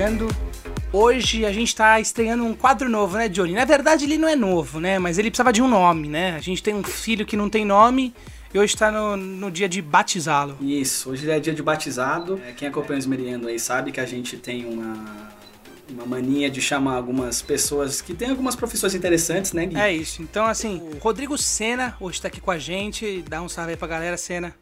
episódio do Esmerilhando. Hoje a gente tá estreando um quadro novo, né, Johnny? Na verdade ele não é novo, né? Mas ele precisava de um nome, né? A gente tem um filho que não tem nome e hoje tá no, no dia de batizá-lo. Isso, hoje é dia de batizado. É, quem acompanha o Esmeriando aí sabe que a gente tem uma, uma mania de chamar algumas pessoas que têm algumas profissões interessantes, né, Gui? É isso. Então, assim, o Rodrigo Sena hoje tá aqui com a gente. Dá um salve aí pra galera, Sena.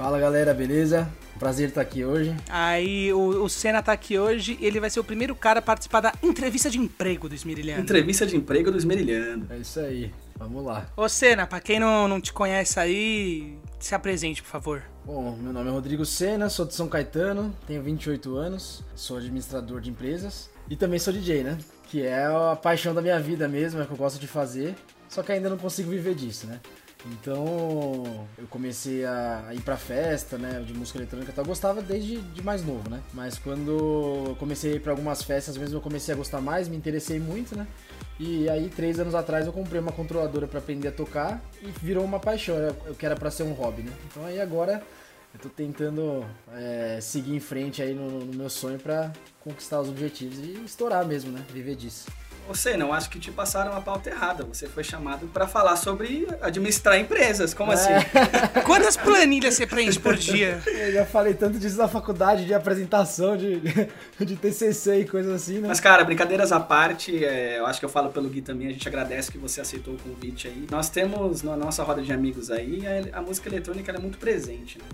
Fala galera, beleza? Prazer estar aqui hoje. Aí o, o Senna tá aqui hoje e ele vai ser o primeiro cara a participar da entrevista de emprego do Esmerilhando. Entrevista de emprego do Esmerilhando. É isso aí, vamos lá. Ô Senna, pra quem não, não te conhece aí, se apresente, por favor. Bom, meu nome é Rodrigo Sena, sou de São Caetano, tenho 28 anos, sou administrador de empresas e também sou DJ, né? Que é a paixão da minha vida mesmo, é o que eu gosto de fazer, só que ainda não consigo viver disso, né? Então eu comecei a ir pra festa, né, de música eletrônica. Eu gostava desde de mais novo, né? Mas quando comecei a ir pra algumas festas mesmo, eu comecei a gostar mais, me interessei muito, né? E aí, três anos atrás, eu comprei uma controladora para aprender a tocar e virou uma paixão, eu que era pra ser um hobby, né? Então aí agora eu tô tentando é, seguir em frente aí no, no meu sonho para conquistar os objetivos e estourar mesmo, né? Viver disso. Você não, acho que te passaram a pauta errada. Você foi chamado para falar sobre administrar empresas. Como É. assim? Quantas planilhas você preenche por dia? Eu já falei tanto disso na faculdade, de apresentação, de, de TCC e coisas assim, né? Mas, cara, brincadeiras à parte, é, eu acho que eu falo pelo Gui também, a gente agradece que você aceitou o convite aí. Nós temos na nossa roda de amigos aí, a, a música eletrônica ela é muito presente, né?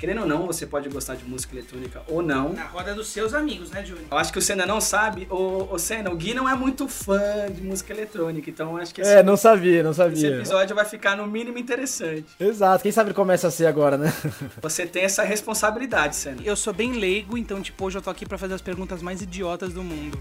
Querendo ou não, você pode gostar de música eletrônica ou não. Na roda dos seus amigos, né, Júnior? Eu acho que o Senna não sabe, o, o Senna, o Gui não é muito fã de música eletrônica, então acho que esse, É, não sabia, não esse sabia. episódio vai ficar no mínimo interessante. Exato, quem sabe ele começa a ser agora, né? Você tem essa responsabilidade, Senna. Eu sou bem leigo, então, tipo, hoje eu tô aqui pra fazer as perguntas mais idiotas do mundo.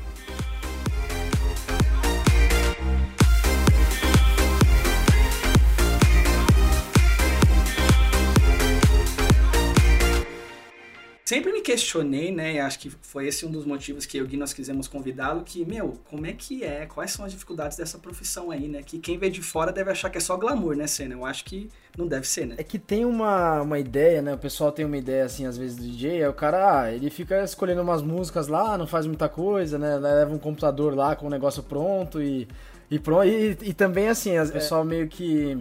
Sempre me questionei, né? e Acho que foi esse um dos motivos que eu e Gui nós quisemos convidá-lo. Que, meu, como é que é? Quais são as dificuldades dessa profissão aí, né? Que quem vê de fora deve achar que é só glamour, né, Senna? Eu acho que não deve ser, né? É que tem uma, uma ideia, né? O pessoal tem uma ideia, assim, às vezes, do DJ. É o cara, ah, ele fica escolhendo umas músicas lá, não faz muita coisa, né? Leva um computador lá com o negócio pronto e, e pronto. E, e também, assim, o pessoal meio que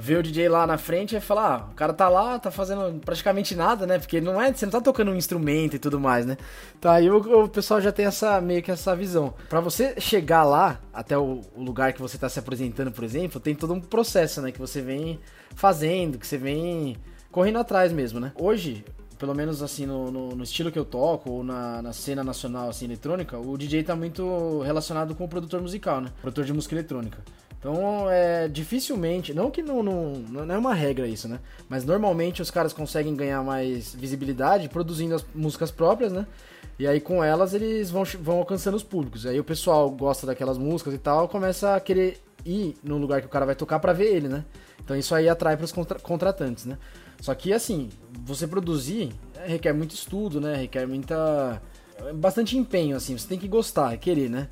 vê o DJ lá na frente e fala, ah, o cara tá lá, tá fazendo praticamente nada, né? Porque não é, você não tá tocando um instrumento e tudo mais, né? Então aí o, o pessoal já tem essa meio que essa visão. Pra você chegar lá, até o, o lugar que você tá se apresentando, por exemplo, tem todo um processo, né? Que você vem fazendo, que você vem correndo atrás mesmo, né? Hoje, pelo menos assim, no, no, no estilo que eu toco, ou na, na cena nacional assim, eletrônica, o DJ tá muito relacionado com o produtor musical, né? Produtor de música eletrônica. Então, é dificilmente, não que não, não, não é uma regra isso, né? Mas normalmente os caras conseguem ganhar mais visibilidade produzindo as músicas próprias, né? E aí com elas eles vão, vão alcançando os públicos. Aí o pessoal gosta daquelas músicas e tal, começa a querer ir no lugar que o cara vai tocar pra ver ele, né? Então isso aí atrai pros contra contratantes, né? Só que assim, você produzir requer muito estudo, né? Requer muita. bastante empenho, assim. Você tem que gostar, querer, né?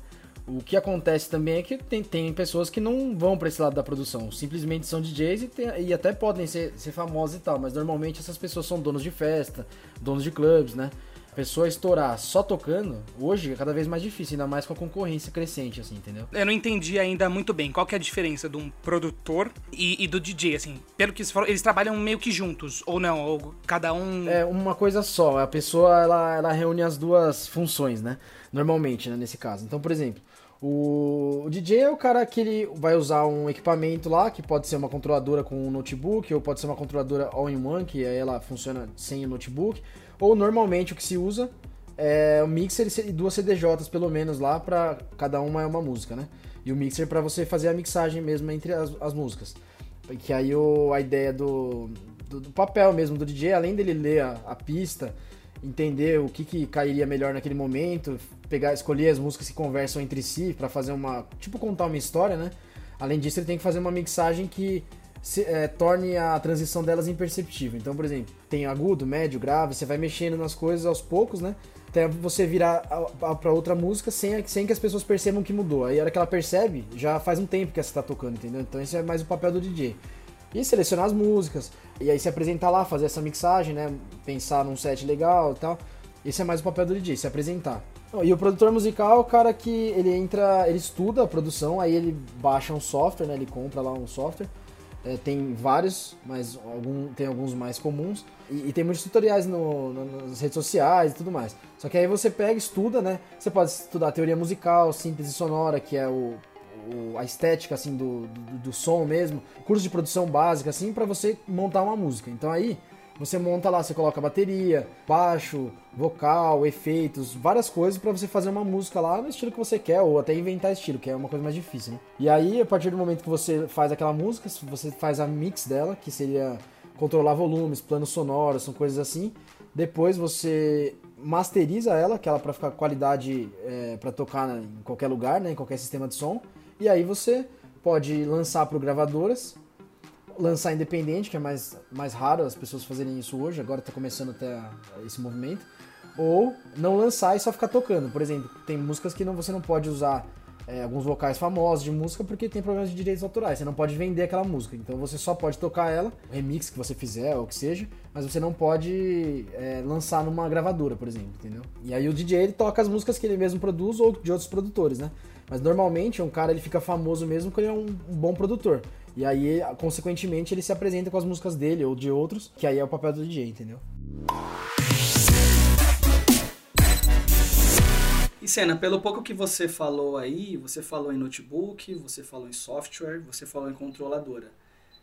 O que acontece também é que tem, tem pessoas que não vão pra esse lado da produção, simplesmente são DJs e, tem- e até podem ser, ser famosos e tal, mas normalmente essas pessoas são donos de festa, donos de clubes, né? A pessoa estourar só tocando, hoje é cada vez mais difícil, ainda mais com a concorrência crescente, assim, entendeu? Eu não entendi ainda muito bem qual que é a diferença de um produtor e, e do DJ, assim. Pelo que você falou, eles trabalham meio que juntos, ou não? Ou cada um... É uma coisa só, a pessoa ela, ela reúne as duas funções, né? Normalmente, né, nesse caso. Então, por exemplo, o, DJ é o cara que ele vai usar um equipamento lá, que pode ser uma controladora com um notebook, ou pode ser uma controladora all-in-one, que ela funciona sem o notebook, ou normalmente o que se usa é o mixer e duas CDJs pelo menos lá, pra cada uma é uma música, né? E o mixer pra você fazer a mixagem mesmo entre as, as músicas. Que aí o, a ideia do, do, do papel mesmo do DJ, além dele ler a, a pista, entender o que, que cairia melhor naquele momento, pegar, escolher as músicas que conversam entre si pra fazer uma. Tipo, contar uma história, né? Além disso, ele tem que fazer uma mixagem que se- é, torne a transição delas imperceptível. Então, por exemplo, tem agudo, médio, grave, você vai mexendo nas coisas aos poucos, né? Até você virar a- a- pra outra música sem, sem que as pessoas percebam que mudou. Aí a hora que ela percebe, já faz um tempo que você tá tocando, entendeu? Então esse é mais o papel do DJ. E selecionar as músicas, e aí se apresentar lá, fazer essa mixagem, né? Pensar num set legal e tal. Esse é mais o papel do DJ, se apresentar. E o produtor musical é o cara que ele entra, ele estuda a produção, aí ele baixa um software, né? Ele compra lá um software. É, tem vários, mas algum, tem alguns mais comuns. E, e tem muitos tutoriais no, no, nas redes sociais e tudo mais. Só que aí você pega, estuda, né? Você pode estudar teoria musical, síntese sonora, que é o, o a estética assim do, do, do, som mesmo, curso de produção básica assim para você montar uma música. Então aí você monta lá, você coloca bateria, baixo, vocal, efeitos, várias coisas para você fazer uma música lá no estilo que você quer, ou até inventar estilo, que é uma coisa mais difícil, né? E aí, a partir do momento que você faz aquela música, você faz a mix dela, que seria controlar volumes, planos sonoros, são coisas assim. Depois você masteriza ela, que ela para ficar qualidade é, para tocar em qualquer lugar, né, em qualquer sistema de som. E aí você pode lançar para gravadoras lançar independente, que é mais, mais raro as pessoas fazerem isso hoje, agora está começando até esse movimento, ou não lançar e só ficar tocando. Por exemplo, tem músicas que não, você não pode usar é, alguns vocais famosos de música porque tem problemas de direitos autorais. Você não pode vender aquela música. Então você só pode tocar ela, o remix que você fizer ou o que seja, mas você não pode é, lançar numa gravadora, por exemplo, entendeu? E aí o DJ ele toca as músicas que ele mesmo produz ou de outros produtores, né? Mas normalmente um cara ele fica famoso mesmo quando ele é um, um bom produtor. E aí, consequentemente, ele se apresenta com as músicas dele ou de outros, que aí é o papel do DJ, entendeu? E Senna, pelo pouco que você falou aí, você falou em notebook, você falou em software, você falou em controladora.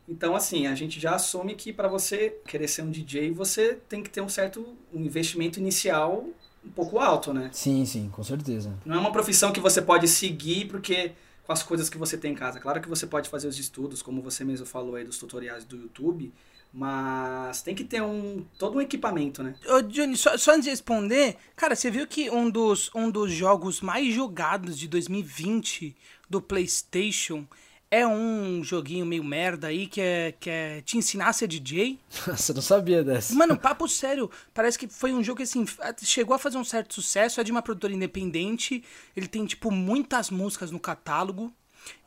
Então, assim, a gente já assume que para você querer ser um DJ, você tem que ter um certo um investimento inicial um pouco alto, né? Sim, sim, com certeza. Não é uma profissão que você pode seguir porque com as coisas que você tem em casa. Claro que você pode fazer os estudos, como você mesmo falou aí dos tutoriais do YouTube, mas tem que ter um todo um equipamento, né? Ô, Johnny, só, só antes de responder, cara, você viu que um dos, um dos jogos mais jogados de 2020 do PlayStation é um joguinho meio merda aí que é, que é te ensinar a ser DJ. Você não sabia dessa. Mano, papo sério. Parece que foi um jogo que, assim, chegou a fazer um certo sucesso. É de uma produtora independente. Ele tem, tipo, muitas músicas no catálogo.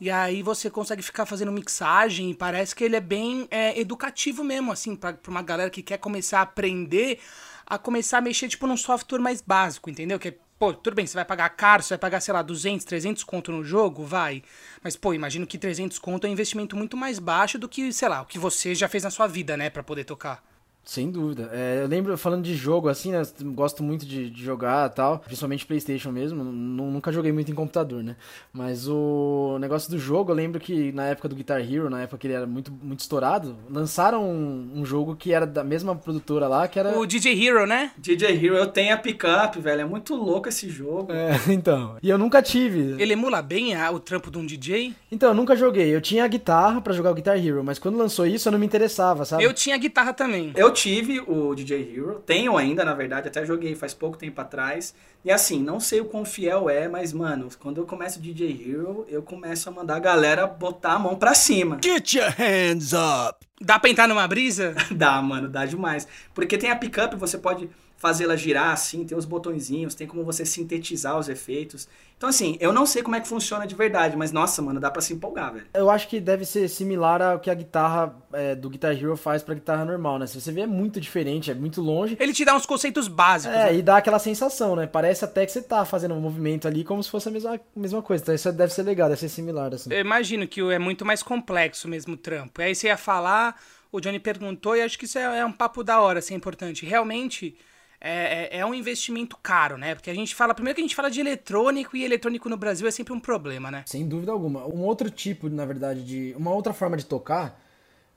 E aí você consegue ficar fazendo mixagem. E parece que ele é bem é, educativo mesmo, assim, pra, pra uma galera que quer começar a aprender a começar a mexer, tipo, num software mais básico, entendeu? Que é Pô, tudo bem, você vai pagar caro, você vai pagar, sei lá, 200, 300 conto no jogo? Vai. Mas, pô, imagino que 300 conto é um investimento muito mais baixo do que, sei lá, o que você já fez na sua vida, né, para poder tocar. Sem dúvida. É, eu lembro, falando de jogo, assim, né? Gosto muito de, de jogar tal, principalmente Playstation mesmo. Nunca joguei muito em computador, né? Mas o negócio do jogo, eu lembro que na época do Guitar Hero, na época que ele era muito, muito estourado, lançaram um, um jogo que era da mesma produtora lá, que era. O DJ Hero, né? DJ Hero, eu tenho a pickup, velho. É muito louco esse jogo. É, então. E eu nunca tive. Ele emula bem a, o trampo de um DJ? Então, eu nunca joguei. Eu tinha a guitarra para jogar o Guitar Hero, mas quando lançou isso eu não me interessava, sabe? Eu tinha a guitarra também. Eu tive o DJ Hero, tenho ainda, na verdade, até joguei faz pouco tempo atrás. E assim, não sei o quão fiel é, mas, mano, quando eu começo o DJ Hero, eu começo a mandar a galera botar a mão pra cima. Get your hands up! Dá pra entrar numa brisa? dá, mano, dá demais. Porque tem a pickup, você pode fazê-la girar assim, tem os botõezinhos, tem como você sintetizar os efeitos. Então, assim, eu não sei como é que funciona de verdade, mas nossa, mano, dá pra se empolgar, velho. Eu acho que deve ser similar ao que a guitarra é, do Guitar Hero faz pra guitarra normal, né? Se você vê, é muito diferente, é muito longe. Ele te dá uns conceitos básicos. É, né? e dá aquela sensação, né? Parece até que você tá fazendo um movimento ali como se fosse a mesma, mesma coisa. Então, isso deve ser legal, deve ser similar, assim. Eu imagino que é muito mais complexo mesmo o trampo. Aí você ia falar, o Johnny perguntou, e acho que isso é, é um papo da hora, assim, é importante. Realmente é, é, é, um investimento caro, né? Porque a gente fala, primeiro que a gente fala de eletrônico e eletrônico no Brasil é sempre um problema, né? Sem dúvida alguma. Um outro tipo, na verdade, de. Uma outra forma de tocar,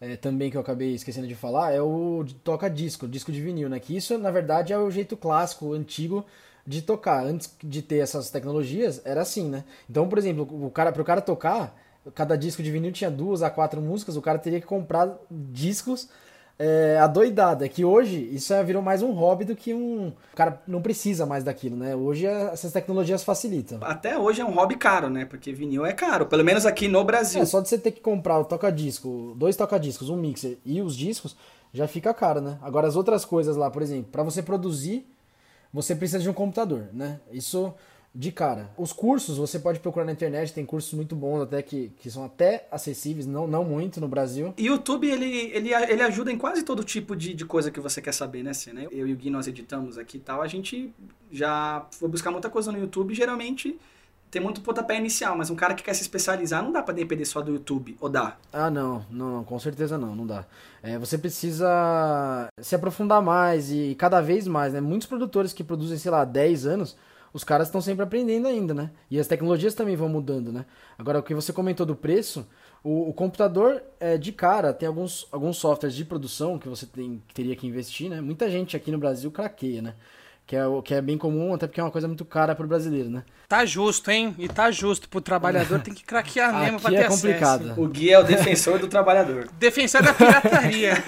é, também que eu acabei esquecendo de falar, é o de toca disco, disco de vinil, né? Que isso, na verdade, é o jeito clássico, antigo de tocar. Antes de ter essas tecnologias, era assim, né? Então, por exemplo, o cara, pro cara tocar, cada disco de vinil tinha duas a quatro músicas, o cara teria que comprar discos é, adoidada, é que hoje isso é, virou mais um hobby do que um. O cara não precisa mais daquilo, né? Hoje é, essas tecnologias facilitam. Até hoje é um hobby caro, né? Porque vinil é caro, pelo menos aqui no Brasil. É, só de você ter que comprar o toca-disco, dois toca-discos, um mixer e os discos, já fica caro, né? Agora as outras coisas lá, por exemplo, para você produzir, você precisa de um computador, né? Isso de cara. Os cursos, você pode procurar na internet, tem cursos muito bons até que, que são até acessíveis, não, não muito no Brasil. E o YouTube, ele, ele, ele ajuda em quase todo tipo de, de coisa que você quer saber, né, Cê, né? Eu e o Gui, nós editamos aqui e tal, a gente já foi buscar muita coisa no YouTube, geralmente tem muito pontapé inicial, mas um cara que quer se especializar não dá para depender só do YouTube, ou dá? Ah, não, não, não com certeza não, não dá. É, você precisa se aprofundar mais e cada vez mais, né? Muitos produtores que produzem, sei lá, 10 anos, os caras estão sempre aprendendo ainda, né? E as tecnologias também vão mudando, né? Agora, o que você comentou do preço, o, o computador, é, de cara, tem alguns, alguns softwares de produção que você tem, teria que investir, né? Muita gente aqui no Brasil craqueia, né? que é, o que é bem comum, até porque é uma coisa muito cara pro brasileiro, né? Tá justo, hein? E tá justo. Pro trabalhador tem que craquear mesmo pra ter é complicado. acesso. O Gui é o defensor do trabalhador. Defensor da pirataria.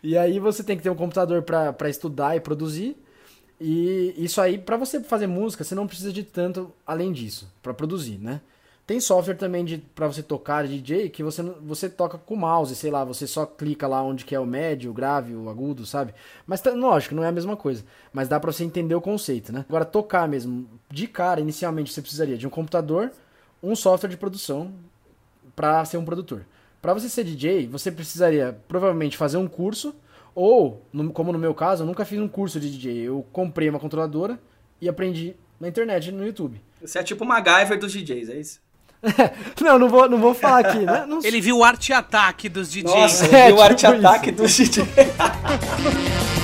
E aí você tem que ter um computador para estudar e produzir. E isso aí, para você fazer música, você não precisa de tanto além disso, para produzir, né? Tem software também de para você tocar DJ que você você toca com o mouse, sei lá, você só clica lá onde que é o médio, o grave, o agudo, sabe? Mas tá, lógico, não é a mesma coisa, mas dá para você entender o conceito, né? Agora tocar mesmo, de cara, inicialmente você precisaria de um computador, um software de produção para ser um produtor. Para você ser DJ, você precisaria provavelmente fazer um curso ou, no- como no meu caso, eu nunca fiz um curso de DJ. Eu comprei uma controladora e aprendi na internet, no YouTube. Você é tipo o MacGyver dos DJs, é isso? não, não vou, não vou falar aqui, né? Não Ele viu o arte ataque dos DJs. Nossa, É, viu o arte tipo ataque dos DJs.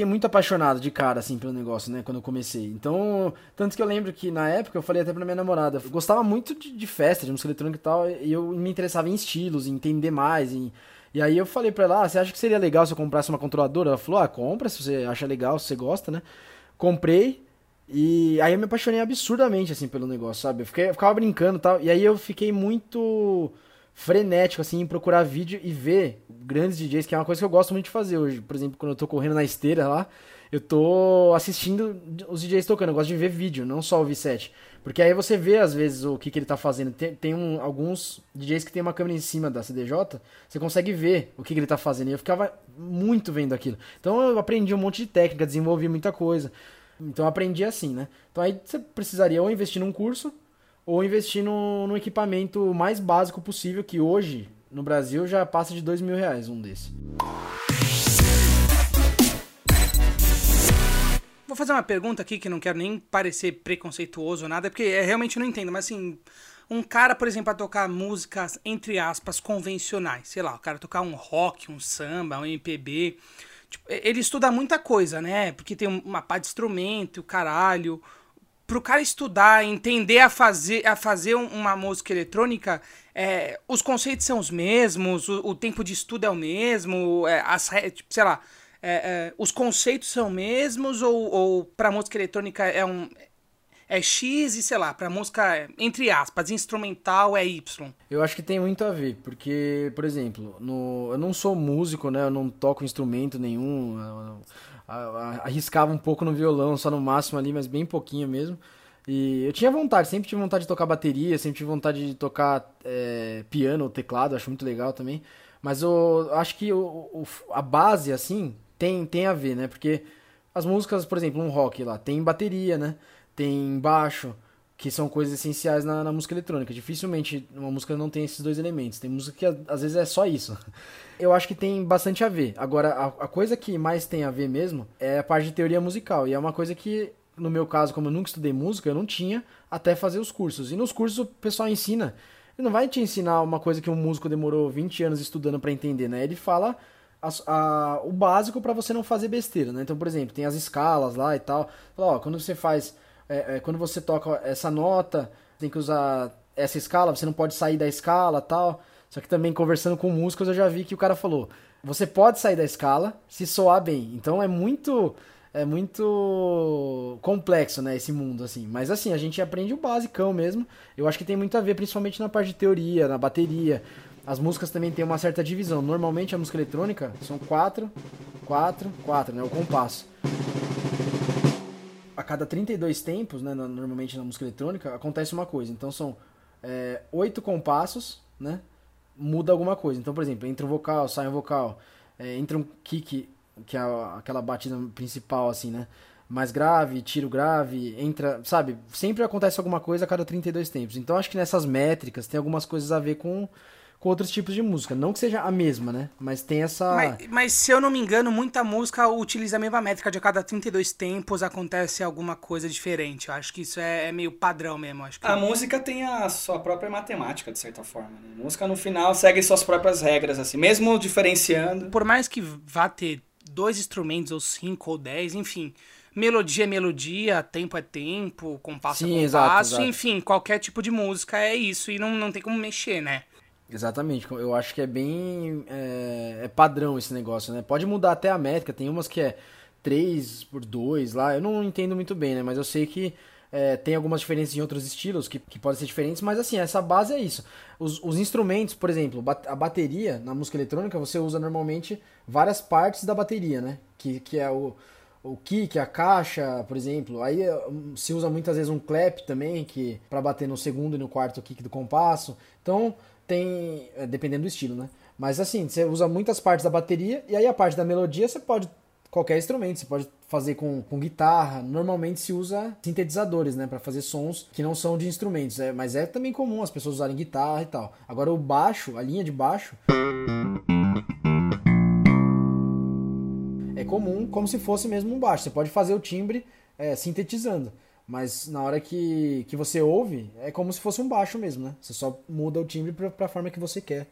fiquei muito apaixonado de cara, assim, pelo negócio, né, quando eu comecei. Então, tanto que eu lembro que na época eu falei até pra minha namorada, eu gostava muito de, de festa, de música eletrônica e tal, e eu me interessava em estilos, em entender mais, em... E aí eu falei pra ela, ah, você acha que seria legal se eu comprasse uma controladora? Ela falou, ah, compra, se você acha legal, se você gosta, né? Comprei, e aí eu me apaixonei absurdamente, assim, pelo negócio, sabe? Eu, fiquei, eu ficava brincando e tal, e aí eu fiquei muito frenético, assim, em procurar vídeo e ver grandes DJs, que é uma coisa que eu gosto muito de fazer hoje. Por exemplo, quando eu tô correndo na esteira lá, eu tô assistindo os DJs tocando, eu gosto de ver vídeo, não só ouvir set. Porque aí você vê, às vezes, o que, que ele tá fazendo. Tem, tem um- alguns DJs que tem uma câmera em cima da CDJ, você consegue ver o que, que ele tá fazendo. E eu ficava muito vendo aquilo. Então eu aprendi um monte de técnica, desenvolvi muita coisa. Então eu aprendi assim, né? Então aí você precisaria ou investir num curso, ou investir no, no equipamento mais básico possível, que hoje, no Brasil, já passa de dois mil reais um desse. Vou fazer uma pergunta aqui que não quero nem parecer preconceituoso ou nada, porque é, realmente não entendo, mas assim, um cara, por exemplo, a tocar músicas, entre aspas, convencionais, sei lá, o cara tocar um rock, um samba, um MPB, tipo, ele estuda muita coisa, né? Porque tem uma pá de instrumento, o caralho. Pro cara estudar, entender a fazer, a fazer um- uma música eletrônica, é, os conceitos são os mesmos, o, o tempo de estudo é o mesmo, é, as, tipo, sei lá, é, é, os conceitos são mesmos ou, ou para música eletrônica é um é X e sei lá, para música entre aspas instrumental é Y. Eu acho que tem muito a ver, porque, por exemplo, no, eu não sou músico, né? Eu não toco instrumento nenhum. eu- a- arriscava um pouco no violão, só no máximo ali, mas bem pouquinho mesmo. E eu tinha vontade, sempre tive vontade de tocar bateria, sempre tive vontade de tocar é, piano ou teclado, acho muito legal também. Mas eu acho que o, o- a base, assim, tem, tem a ver, né? Porque as músicas, por exemplo, um rock lá, tem bateria, né? Tem baixo, que são coisas essenciais na, na música eletrônica. Dificilmente uma música não tem esses dois elementos. Tem música que às vezes é só isso. Eu acho que tem bastante a ver. Agora, a, a coisa que mais tem a ver mesmo é a parte de teoria musical. E é uma coisa que, no meu caso, como eu nunca estudei música, eu não tinha até fazer os cursos. E nos cursos o pessoal ensina. Ele não vai te ensinar uma coisa que um músico demorou 20 anos estudando pra entender, né? Ele fala as- a- o básico pra você não fazer besteira, né? Então, por exemplo, tem as escalas lá e tal. Fala, ó, quando você faz é, é, quando você toca essa nota, tem que usar essa escala, você não pode sair da escala tal. Só que também conversando com músicos eu já vi que o cara falou: você pode sair da escala se soar bem. Então é muito é muito complexo, né, esse mundo assim. Mas assim, a gente aprende o basicão mesmo. Eu acho que tem muito a ver principalmente na parte de teoria, na bateria. As músicas também têm uma certa divisão. Normalmente a música eletrônica são quatro, quatro, quatro, né, o compasso a cada 32 tempos, né, normalmente na música eletrônica, acontece uma coisa. Então são é, oito compassos, né? muda alguma coisa. Então, por exemplo, entra um vocal, sai um vocal, é, entra um kick, que é aquela batida principal, assim, né? Mais grave, tiro grave, entra, sabe? Sempre acontece alguma coisa a cada 32 tempos. Então, acho que nessas métricas tem algumas coisas a ver com com outros tipos de música. Não que seja a mesma, né? Mas tem essa. Mas, mas, se eu não me engano, muita música utiliza a mesma métrica. De a cada 32 tempos acontece alguma coisa diferente. Eu acho que isso é, é meio padrão mesmo. Acho que... A música tem a sua própria matemática, de certa forma. Né? A música no final segue suas próprias regras, assim, mesmo diferenciando. Por mais que vá ter dois instrumentos, ou cinco, ou dez, enfim. Melodia é melodia, tempo é tempo, compasso Sim, é compasso, exato, exato. enfim, qualquer tipo de música é isso e não, não tem como mexer, né? Exatamente, eu acho que é bem é, é, padrão esse negócio, né? Pode mudar até a métrica, tem umas que é 3 por 2 lá, eu não entendo muito bem, né? Mas eu sei que é, tem algumas diferenças em outros estilos que, que podem ser diferentes, mas assim, essa base é isso. Os, os instrumentos, por exemplo, a bateria na música eletrônica, você usa normalmente várias partes da bateria, né? Que, que é o, o kick, a caixa, por exemplo. Aí se usa muitas vezes um clap também, que para bater no segundo e no quarto kick do compasso. Então, tem. É, dependendo do estilo, né? Mas assim, você usa muitas partes da bateria e aí a parte da melodia você pode. Qualquer instrumento, você pode fazer com, com guitarra. Normalmente se usa sintetizadores, né? para fazer sons que não são de instrumentos. É, mas é também comum as pessoas usarem guitarra e tal. Agora o baixo, a linha de baixo. É comum, como se fosse mesmo um baixo. Você pode fazer o timbre é, sintetizando. Mas na hora que, que você ouve, é como se fosse um baixo mesmo, né? Você só muda o timbre para a forma que você quer.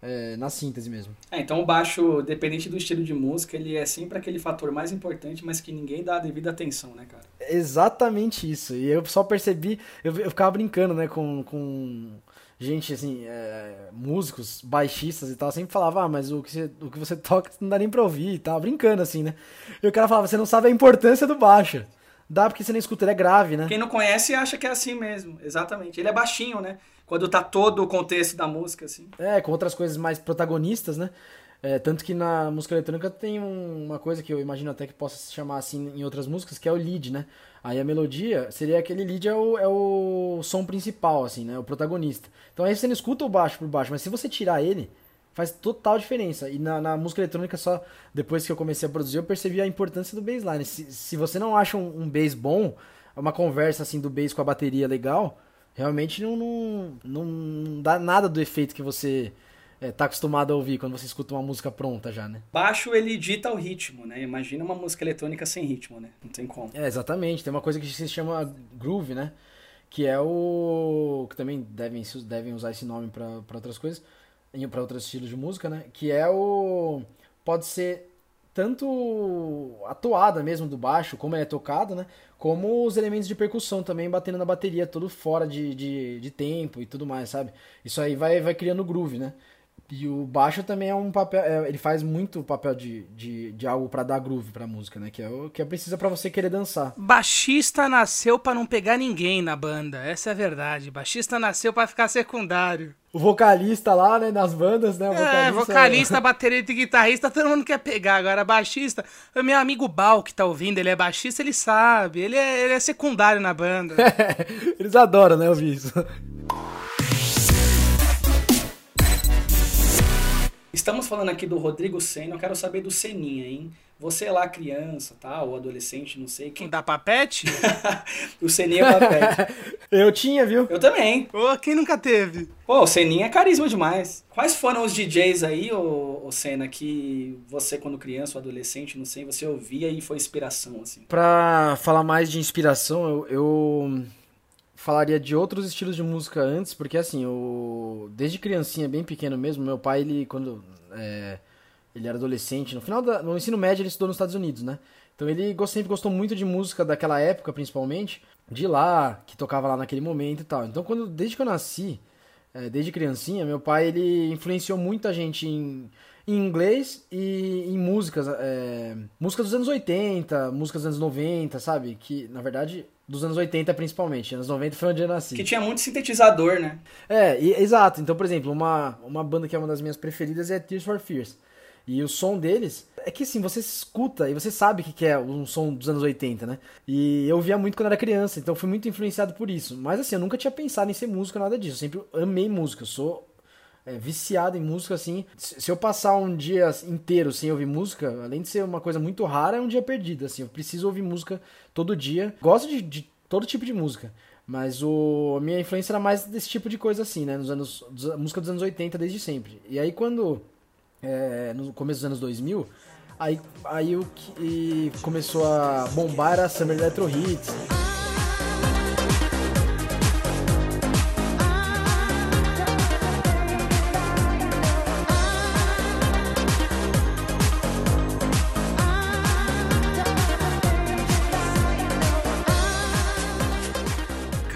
É, na síntese mesmo. É, então o baixo, dependente do estilo de música, ele é sempre aquele fator mais importante, mas que ninguém dá a devida atenção, né, cara? Exatamente isso. E eu só percebi, eu, eu ficava brincando, né, com, com gente, assim, é, músicos, baixistas e tal, sempre falava, ah, mas o que, você, o que você toca não dá nem pra ouvir e tal, brincando, assim, né? E o cara falava, você não sabe a importância do baixo. Dá porque você não escuta, ele é grave, né? Quem não conhece acha que é assim mesmo, exatamente. Ele é baixinho, né? Quando tá todo o contexto da música, assim. É, com outras coisas mais protagonistas, né? É, tanto que na música eletrônica tem um, uma coisa que eu imagino até que possa se chamar assim em outras músicas, que é o lead, né? Aí a melodia seria aquele lead é o, é o som principal, assim, né? O protagonista. Então aí você não escuta o baixo por baixo, mas se você tirar ele, faz total diferença. E na, na, música eletrônica, só depois que eu comecei a produzir, eu percebi a importância do bassline. Se, se você não acha um, um bass bom, uma conversa assim do bass com a bateria legal, realmente não, não, não dá nada do efeito que você é, tá acostumado a ouvir quando você escuta uma música pronta já, né? Baixo ele dita o ritmo, né? Imagina uma música eletrônica sem ritmo, né? Não tem como. É, exatamente. Tem uma coisa que se chama groove, né? Que é o. que também devem, devem usar esse nome para outras coisas para outros estilos de música, né? Que é o pode ser tanto a toada mesmo do baixo, como ele é tocado, né? Como os elementos de percussão também batendo na bateria, tudo fora de, de, de tempo e tudo mais, sabe? Isso aí vai, vai criando groove, né? E o baixo também é um papel, é, ele faz muito papel de, de, de algo para dar groove pra música, né? Que é o que é precisa para você querer dançar. Baixista nasceu para não pegar ninguém na banda, essa é a verdade. Baixista nasceu para ficar secundário. O vocalista lá, né, nas bandas, né? O vocalista, é, vocalista, baterista e guitarrista, todo mundo quer pegar. Agora, baixista, o meu amigo Bal, que tá ouvindo, ele é baixista, ele sabe. Ele é, ele é secundário na banda. Eles adoram, né, ouvir isso. Estamos falando aqui do Rodrigo Senna, eu quero saber do Seninha, hein? Você é lá, criança, tá? Ou adolescente, não sei. Quem... Da papete? o Seninha é papete. eu tinha, viu? Eu também. Pô, quem nunca teve? Pô, o Seninha é carisma demais. Quais foram os DJs aí, ô, ô Senna, que você, quando criança ou adolescente, não sei, você ouvia e foi inspiração, assim? Pra falar mais de inspiração, eu... eu falaria de outros estilos de música antes, porque assim, eu, desde criancinha, bem pequeno mesmo, meu pai, ele, quando é, ele era adolescente, no final da, no ensino médio ele estudou nos Estados Unidos, né? Então ele sempre gostou muito de música daquela época, principalmente, de lá, que tocava lá naquele momento e tal. Então, quando, desde que eu nasci, é, desde criancinha, meu pai, ele influenciou muita gente em em inglês e em músicas, é, músicas dos anos 80, músicas dos anos 90, sabe? Que, na verdade, dos anos 80 principalmente. Anos 90 foi onde eu nasci. Que tinha muito sintetizador, né? É, e, exato. Então, por exemplo, uma, uma banda que é uma das minhas preferidas é Tears for Fears. E o som deles é que assim, você escuta e você sabe que é um som dos anos 80, né? E eu via muito quando era criança, então fui muito influenciado por isso. Mas assim, eu nunca tinha pensado em ser músico, nada disso. Eu sempre amei música. Eu sou é, viciado em música, assim. Se eu passar um dia inteiro sem ouvir música, além de ser uma coisa muito rara, é um dia perdido, assim. Eu preciso ouvir música todo dia. Gosto de, de todo tipo de música. Mas o, a minha influência era mais desse tipo de coisa, assim, né? Nos anos, música dos anos 80 desde sempre. E aí quando, é, no começo dos anos 2000, aí, aí o que começou a bombar era Summer Electro Hits.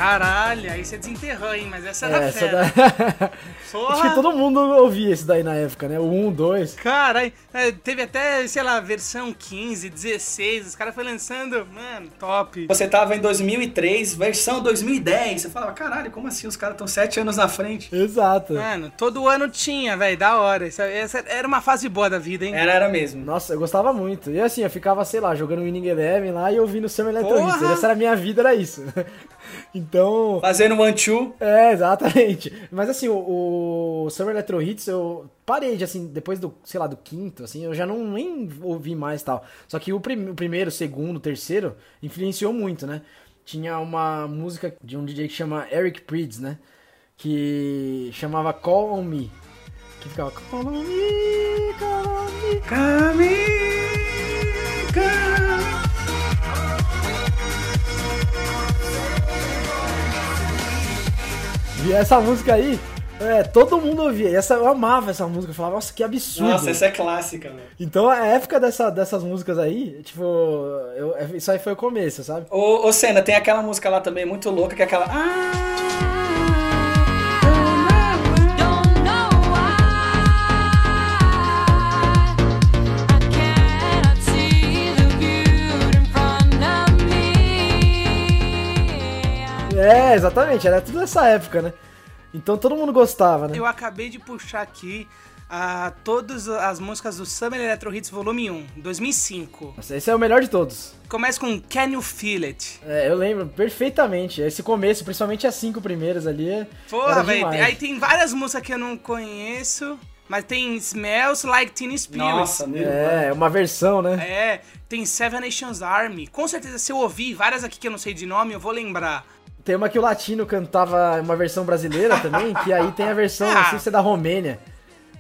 Caralho, aí você desenterrou, hein? Mas essa era é, fera. Da... Acho que todo mundo ouvia esse daí na época, né? O 1, 2. Caralho, é, teve até, sei lá, versão 15, 16, os caras foram lançando, mano, top. Você tava em 2003, versão 2010, você falava, caralho, como assim? Os caras estão 7 anos na frente. Exato. Mano, todo ano tinha, velho, da hora. Essa, essa, era uma fase boa da vida, hein? Era, era mesmo. Nossa, eu gostava muito. E assim, eu ficava, sei lá, jogando Winning Eleven lá e ouvindo Summer Electro Hits. Essa era a minha vida, era isso. Então. Fazendo one two. É, exatamente. Mas assim, o, o Summer Electro Hits eu parei de assim, depois do, sei lá, do quinto, assim, eu já não nem ouvi mais tal. Só que o, prim, o primeiro, o segundo, o terceiro influenciou muito, né? Tinha uma música de um DJ que chama Eric Prydz, né? Que chamava Call on Me. Que ficava Call on me, call on me, call me, call E essa música aí, é, todo mundo ouvia. Essa, eu amava essa música. Eu falava, nossa, que absurdo. Nossa, essa é clássica, velho. Então a época dessa, dessas músicas aí, tipo, eu, isso aí foi o começo, sabe? Ô, ô Senna, tem aquela música lá também muito louca, que é aquela. Ah! É, exatamente, era tudo nessa época, né? Então todo mundo gostava, né? Eu acabei de puxar aqui uh, todas as músicas do Summer Electro Hits Volume 1, 2005. Nossa, esse é o melhor de todos. Começa com Can You Feel It? É, eu lembro perfeitamente. Esse começo, principalmente as cinco primeiras ali. Porra, velho. Aí tem várias músicas que eu não conheço. Mas tem Smells Like Teen Spirit. Nossa, meu. É, uma versão, né? É, tem Seven Nations Army. Com certeza, se eu ouvir várias aqui que eu não sei de nome, eu vou lembrar. Tem uma que o Latino cantava uma versão brasileira também, que aí tem a versão, ah. não sei se é da Romênia.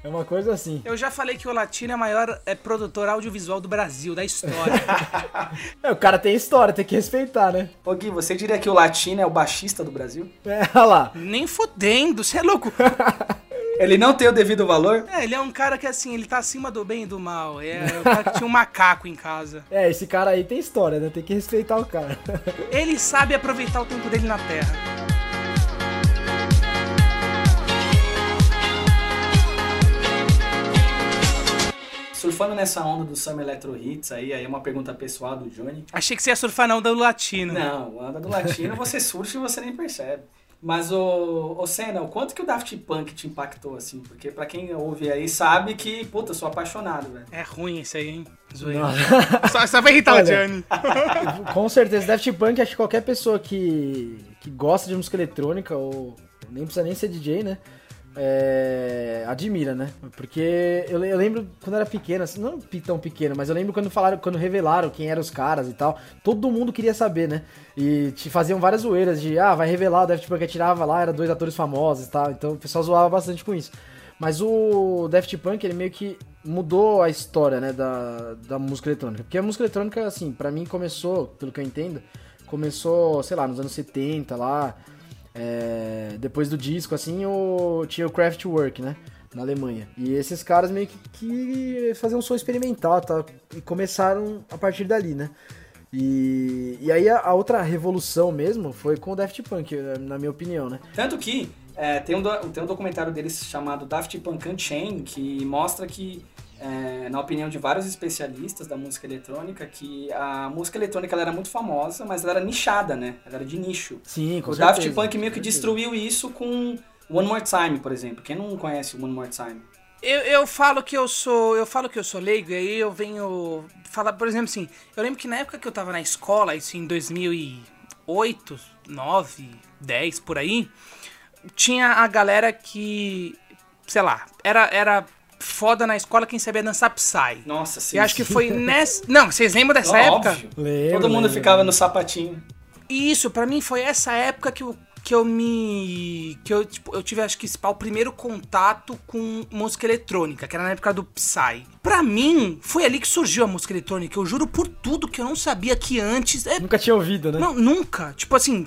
É uma coisa assim. Eu já falei que o Latino é o maior é, produtor audiovisual do Brasil, da história. é, o cara tem história, tem que respeitar, né? Ô Gui, você diria que o Latino é o baixista do Brasil? É, olha lá. Nem fodendo, você é louco. Ele não tem o devido valor? É, ele é um cara que assim, ele tá acima do bem e do mal. É, o cara que tinha um macaco em casa. É, esse cara aí tem história, né? Tem que respeitar o cara. Ele sabe aproveitar o tempo dele na Terra. surfando nessa onda do Summer Electro Hits aí, aí é uma pergunta pessoal do Johnny. Achei que você ia surfar na onda do latino. Não, a onda do latino você surfa e você nem percebe. Mas o, o Senna, o quanto que o Daft Punk te impactou, assim? Porque pra quem ouve aí sabe que, puta, eu sou apaixonado, velho. É ruim isso aí, hein? só, só vai irritar Olha, o Gianni. com certeza, Daft Punk, acho que qualquer pessoa que, que gosta de música eletrônica, ou nem precisa nem ser DJ, né? É, admira, né? Porque eu, eu, lembro quando era pequeno, assim, não tão pequeno, mas eu lembro quando falaram, quando revelaram quem eram os caras e tal, todo mundo queria saber, né? E te faziam várias zoeiras de, ah, vai revelar o Daft Punk, tirava lá, era dois atores famosos e tal, então o pessoal zoava bastante com isso. Mas o Daft Punk, ele meio que mudou a história, né, da, da música eletrônica. Porque a música eletrônica, assim, para mim começou, pelo que eu entendo, começou, sei lá, nos anos 70 lá, é, depois do disco, assim, o, tinha o Kraftwerk, né? Na Alemanha. E esses caras meio que, que faziam um som experimental tá? e começaram a partir dali, né? E, e aí a, a, outra revolução mesmo foi com o Daft Punk, na minha opinião, né? Tanto que é, tem, um, tem um documentário deles chamado Daft Punk Unchained que mostra que é, na opinião de vários especialistas da música eletrônica, que a música eletrônica ela era muito famosa, mas ela era nichada, né? Ela era de nicho. Sim, com O certeza, Daft Punk meio que destruiu isso com One More Time, por exemplo. Quem não conhece One More Time? Eu, eu falo que eu sou. Eu falo que eu sou leigo, e aí eu venho falar, por exemplo, assim, eu lembro que na época que eu tava na escola, isso em 2008, 9, 10, por aí, tinha a galera que sei lá, era, era foda na escola quem sabia dançar Psy. Nossa, sim. E acho que foi nessa. Não, vocês lembram dessa época? Óbvio. Lembro, Todo mundo lembro. ficava no sapatinho. Isso, pra mim foi essa época que eu, que eu me. que eu, tipo, eu tive, acho que, o primeiro contato com música eletrônica, que era na época do Psy. Pra mim, foi ali que surgiu a música eletrônica. Eu juro por tudo que eu não sabia que antes. É, Nunca tinha ouvido, né? não, nunca. Tipo assim,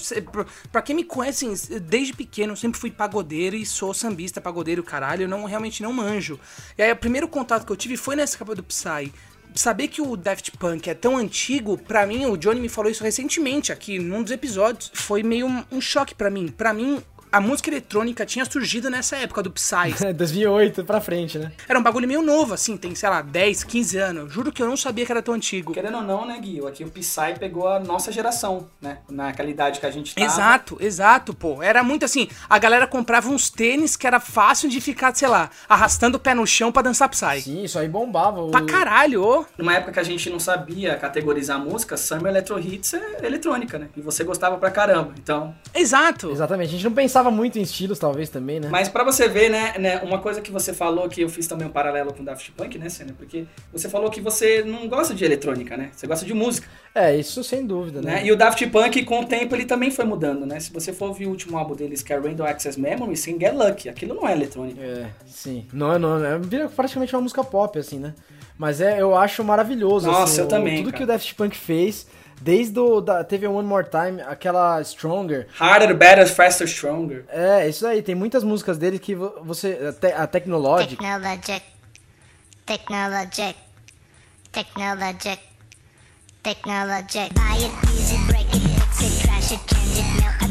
pra- quem me conhece, desde pequeno eu sempre fui pagodeiro e sou sambista, pagodeiro, caralho. Eu não, realmente não manjo. E aí o primeiro contato que eu tive foi nessa capa do Psy. Saber que o Daft Punk é tão antigo, pra mim, o Johnny me falou isso recentemente aqui, num dos episódios. Foi meio um, um choque pra mim. Pra mim, a música eletrônica tinha surgido nessa época do Psy. 2008 pra frente, né? Era um bagulho meio novo, assim, tem, sei lá, 10, 15 anos. Juro que eu não sabia que era tão antigo. Querendo ou não, né, Gui? Aqui o Psy pegou a nossa geração, né? Naquela idade que a gente tava. Exato, exato, pô. Era muito assim, a galera comprava uns tênis que era fácil de ficar, sei lá, arrastando o pé no chão pra dançar Psy. Sim, isso aí bombava. O... Pra caralho, ô. Numa época que a gente não sabia categorizar música, Summer Electro Hits é eletrônica, né? E você gostava pra caramba. Então, Exato. Exatamente, a gente não pensava muito em estilos, talvez, também, né? Mas pra você ver, né, né, uma coisa que você falou que eu fiz também um paralelo com o Daft Punk, né, Senna? Porque você falou que você não gosta de eletrônica, né? Você gosta de música, É, isso sem dúvida, né? né? E o Daft Punk, com o tempo, ele também foi mudando, né? Se você for ouvir o último álbum deles, que é Random Access Memory, sem Get Lucky, aquilo não é eletrônica. É, sim. Não, é- não, é vira praticamente uma música pop, assim, né? Mas é, eu acho maravilhoso. Nossa, assim, eu o- também, Tudo cara. que o Daft Punk fez, desde o. Da, teve One More Time, aquela Stronger. Harder, Better, Faster, Stronger. É, isso aí, tem muitas músicas dele que vo- você. A, te, a Technologic. Technologic. Technologic. Technologic. Technologic. Buy it, use it, break it, fix it, crash it, change it, melt,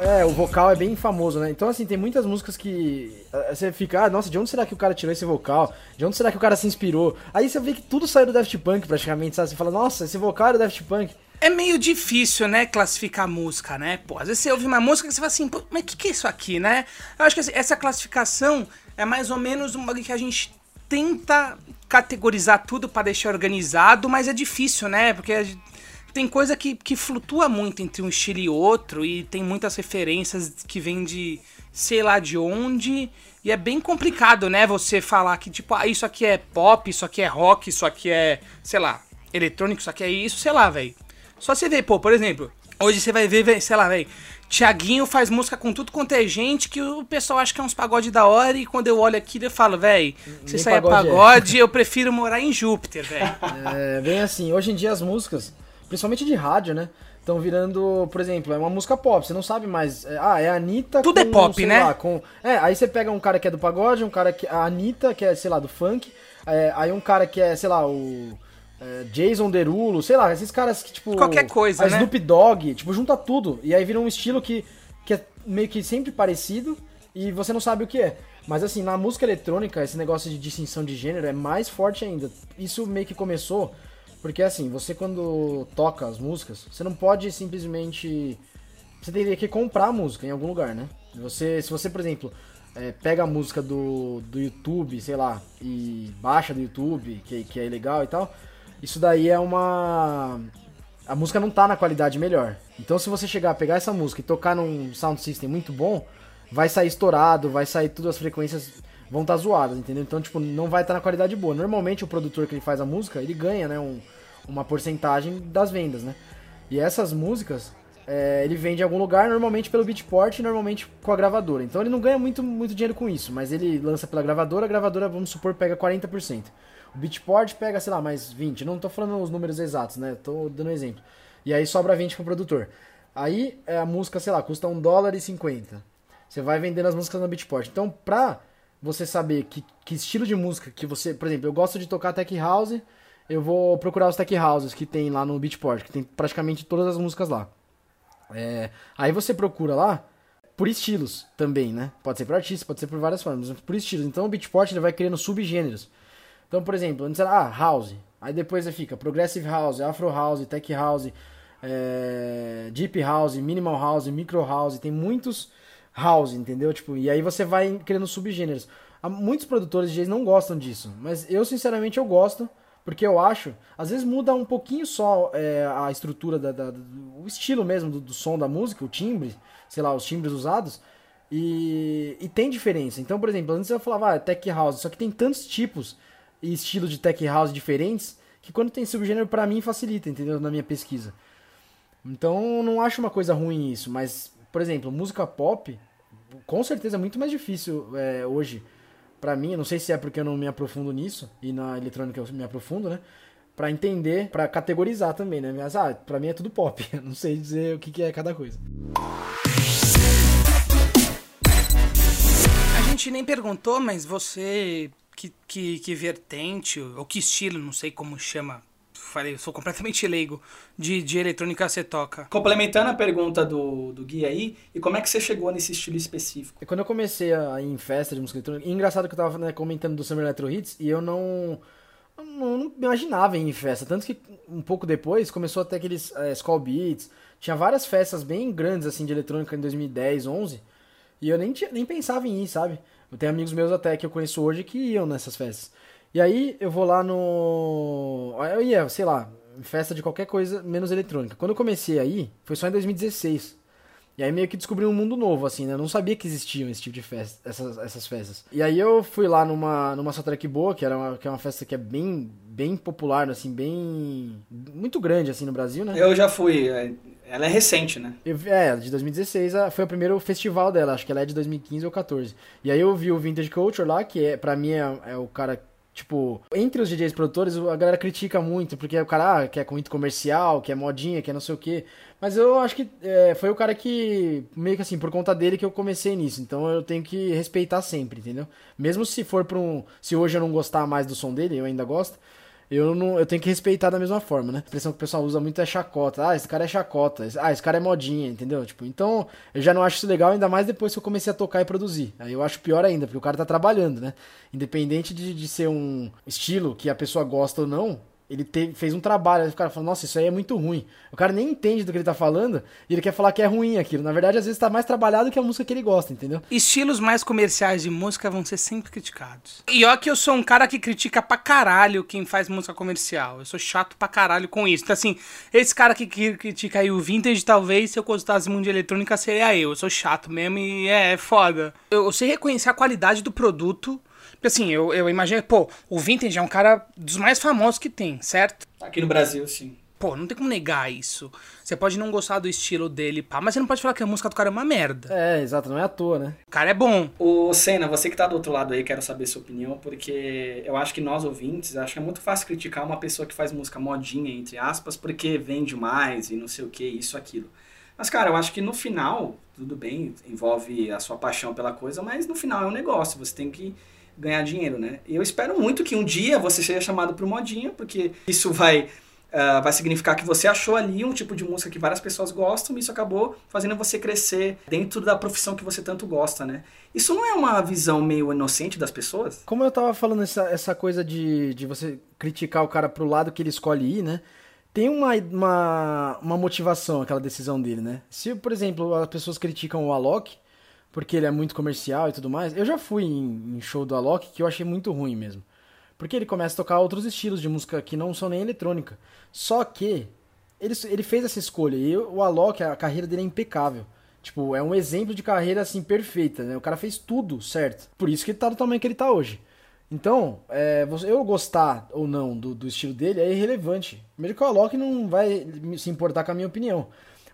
É, o vocal é bem famoso, né? Então, assim, tem muitas músicas que eh, você fica, ah, nossa, de onde será que o cara tirou esse vocal? De onde será que o cara se inspirou? Aí você vê que tudo saiu do Daft Punk, praticamente, sabe? Você fala, nossa, esse vocal é do Daft Punk. É meio difícil, né, classificar música, né? Pô, às vezes você ouve uma música que você fala assim, Pô, mas o que, que é isso aqui, né? Eu acho que assim, essa classificação é mais ou menos um bagulho que a gente tenta categorizar tudo pra deixar organizado, mas é difícil, né? Porque tem coisa que, que flutua muito entre um estilo e outro, e tem muitas referências que vêm de sei lá de onde, e é bem complicado, né? Você falar que, tipo, ah, isso aqui é pop, isso aqui é rock, isso aqui é, sei lá, eletrônico, isso aqui é isso, sei lá, velho. Só você ver, pô, por exemplo, hoje você vai ver, sei lá, velho, Tiaguinho faz música com tudo quanto é gente que o pessoal acha que é uns pagode da hora e quando eu olho aqui eu falo, velho, se aí é pagode é. pagode, eu prefiro morar em Júpiter, velho. É, bem assim, hoje em dia as músicas, principalmente de rádio, né? Estão virando, por exemplo, é uma música pop, você não sabe mais. é, ah, é a Anitta Tudo é pop, sei né? lá, com, é, aí você pega um cara que é do pagode, um cara que. A Anitta, que é, sei lá, do funk. é, aí um cara que é, sei lá, o. é, Jason Derulo, sei lá, esses caras que, tipo. Qualquer coisa, a né? Snoop Dogg, tipo, junta tudo. E aí vira um estilo que, que é meio que sempre parecido e você não sabe o que é. Mas assim, na música eletrônica, esse negócio de distinção de gênero é mais forte ainda. Isso meio que começou porque assim, você quando toca as músicas, você não pode simplesmente. Você teria que comprar a música em algum lugar, né? Você, se você, por exemplo, é, pega a música do, do YouTube, sei lá, e baixa do YouTube, que, que é ilegal e tal, isso daí é uma. A música não tá na qualidade melhor. Então se você chegar a pegar essa música e tocar num sound system muito bom, vai sair estourado, vai sair tudo, as frequências vão estar zoadas, entendeu? Então, tipo, não vai estar na qualidade boa. Normalmente o produtor que ele faz a música, ele ganha, né, um, uma porcentagem das vendas, né? E essas músicas, é, ele vende em algum lugar, normalmente pelo Beatport e normalmente com a gravadora. Então ele não ganha muito, muito dinheiro com isso, mas ele lança pela gravadora, a gravadora, vamos supor, pega 40%. O Beatport pega, sei lá, mais 20. Não tô falando os números exatos, né? Tô dando um exemplo. E aí sobra 20 pro produtor. Aí é, a música, sei lá, custa 1 dólar e 50. Você vai vendendo as músicas no Beatport. Então, pra você saber que, que estilo de música que você... Por exemplo, eu gosto de tocar tech house, eu vou procurar os tech houses que tem lá no Beatport, que tem praticamente todas as músicas lá. É, aí você procura lá por estilos também, né? Pode ser por artista, pode ser por várias formas, mas por estilos. Então o Beatport ele vai criando subgêneros. Então, por exemplo, antes era ah, house. Aí depois fica progressive house, afro house, tech house, é, deep house, minimal house, micro house. Tem muitos house, entendeu? Tipo, e aí você vai criando subgêneros. Há- Muitos produtores de DJs não gostam disso, mas eu sinceramente eu gosto. Porque eu acho, às vezes muda um pouquinho só é, a estrutura, da, da- do- o estilo mesmo do, do som da música, o timbre, sei lá, os timbres usados. E, e tem diferença. Então, por exemplo, antes eu falava ah, tech house, só que tem tantos tipos e estilos de tech house diferentes que quando tem subgênero para mim facilita, entendeu? Na minha pesquisa. Então, não acho uma coisa ruim isso, mas, por exemplo, música pop, com certeza é muito mais difícil é, hoje para mim, não sei se é porque eu não me aprofundo nisso e na eletrônica eu me aprofundo, né? Para entender, para categorizar também, né? Mas ah, para mim é tudo pop. não sei dizer o que, que é cada coisa. A gente nem perguntou, mas você que, que, que vertente ou que estilo, não sei como chama falei, eu sou completamente leigo de, de eletrônica você toca. Complementando a pergunta do, do Gui aí, e como é que você chegou nesse estilo específico? Quando eu comecei a ir em festa de música eletrônica, e engraçado que eu tava né, comentando do Summer Electro Hits, e eu não, não, não imaginava ir em festa, tanto que um pouco depois começou a ter aqueles é, Skull Beats, tinha várias festas bem grandes assim de eletrônica em 2010, 11, e eu nem, tinha, nem pensava em ir, sabe? Eu tenho amigos meus até que eu conheço hoje que iam nessas festas. E aí eu vou lá no. Eu ia, sei lá, festa de qualquer coisa menos eletrônica. Quando eu comecei aí, foi só em 2016. E aí meio que descobri um mundo novo, assim, né? Eu não sabia que existiam esse tipo de festa, essas, essas festas. E aí eu fui lá numa, numa Soundtrack Boa, que, era uma, que é uma festa que é bem, bem popular, assim, bem... Muito grande, assim, no Brasil, né? Eu já fui. é, Ela é recente, né? Eu, é, de 2016 a- foi o primeiro festival dela, acho que ela é de 2015 ou 14. E aí eu vi o Vintage Culture lá, que é, pra mim é, é o cara, tipo, entre os DJs produtores, a galera critica muito, porque o cara ah, quer muito comercial, quer modinha, quer não sei o quê. Mas eu acho que é, foi o cara que, meio que assim, por conta dele que eu comecei nisso. Então eu tenho que respeitar sempre, entendeu? Mesmo se for pra um. Se hoje eu não gostar mais do som dele, eu ainda gosto. Eu, não, eu tenho que respeitar da mesma forma, né? A expressão que o pessoal usa muito é chacota. Ah, esse cara é chacota. Ah, esse cara é modinha, entendeu? Tipo, então eu já não acho isso legal, ainda mais depois que eu comecei a tocar e produzir. Aí eu acho pior ainda, porque o cara tá trabalhando, né? Independente de, de ser um estilo que a pessoa gosta ou não, ele fez um trabalho. Aí o cara fala, nossa, isso aí é muito ruim. O cara nem entende do que ele tá falando e ele quer falar que é ruim aquilo. Na verdade, às vezes tá mais trabalhado que a música que ele gosta, entendeu? Estilos mais comerciais de música vão ser sempre criticados. E ó que eu sou um cara que critica pra caralho quem faz música comercial. Eu sou chato pra caralho com isso. Então assim, esse cara que critica aí o vintage, talvez se eu gostasse muito de eletrônica seria eu. Eu sou chato mesmo e é, é foda. Eu, eu sei reconhecer a qualidade do produto. Porque assim, eu, eu imagino, pô, o vintage é um cara dos mais famosos que tem, certo? Aqui no Brasil, sim. Pô, não tem como negar isso. Você pode não gostar do estilo dele, pá, mas você não pode falar que a música do cara é uma merda. É, exato, não é à toa, né? O cara é bom. Ô, Senna, você que tá do outro lado aí, quero saber sua opinião, porque eu acho que nós ouvintes, acho que é muito fácil criticar uma pessoa que faz música modinha, entre aspas, porque vende mais e não sei o que, isso, aquilo. Mas, cara, eu acho que no final, tudo bem, envolve a sua paixão pela coisa, mas no final é um negócio, você tem que ganhar dinheiro, né? Eu espero muito que um dia você seja chamado pro modinha, porque isso vai, ah, vai significar que você achou ali um tipo de música que várias pessoas gostam e isso acabou fazendo você crescer dentro da profissão que você tanto gosta, né? Isso não é uma visão meio inocente das pessoas? Como eu tava falando essa, essa coisa de, de você criticar o cara pro lado que ele escolhe ir, né? Tem uma, uma, uma motivação aquela decisão dele, né? Se, por exemplo, as pessoas criticam o Alok porque ele é muito comercial e tudo mais, eu já fui em, em show do Alok que eu achei muito ruim mesmo. Porque ele começa a tocar outros estilos de música que não são nem eletrônica. Só que ele, ele fez essa escolha e o Alok, a carreira dele é impecável. Tipo, é um exemplo de carreira assim perfeita, né? O cara fez tudo certo. Por isso que ele tá do tamanho que ele tá hoje. Então, é, eu gostar ou não do, do estilo dele é irrelevante. Mesmo que o Alok não vai se importar com a minha opinião.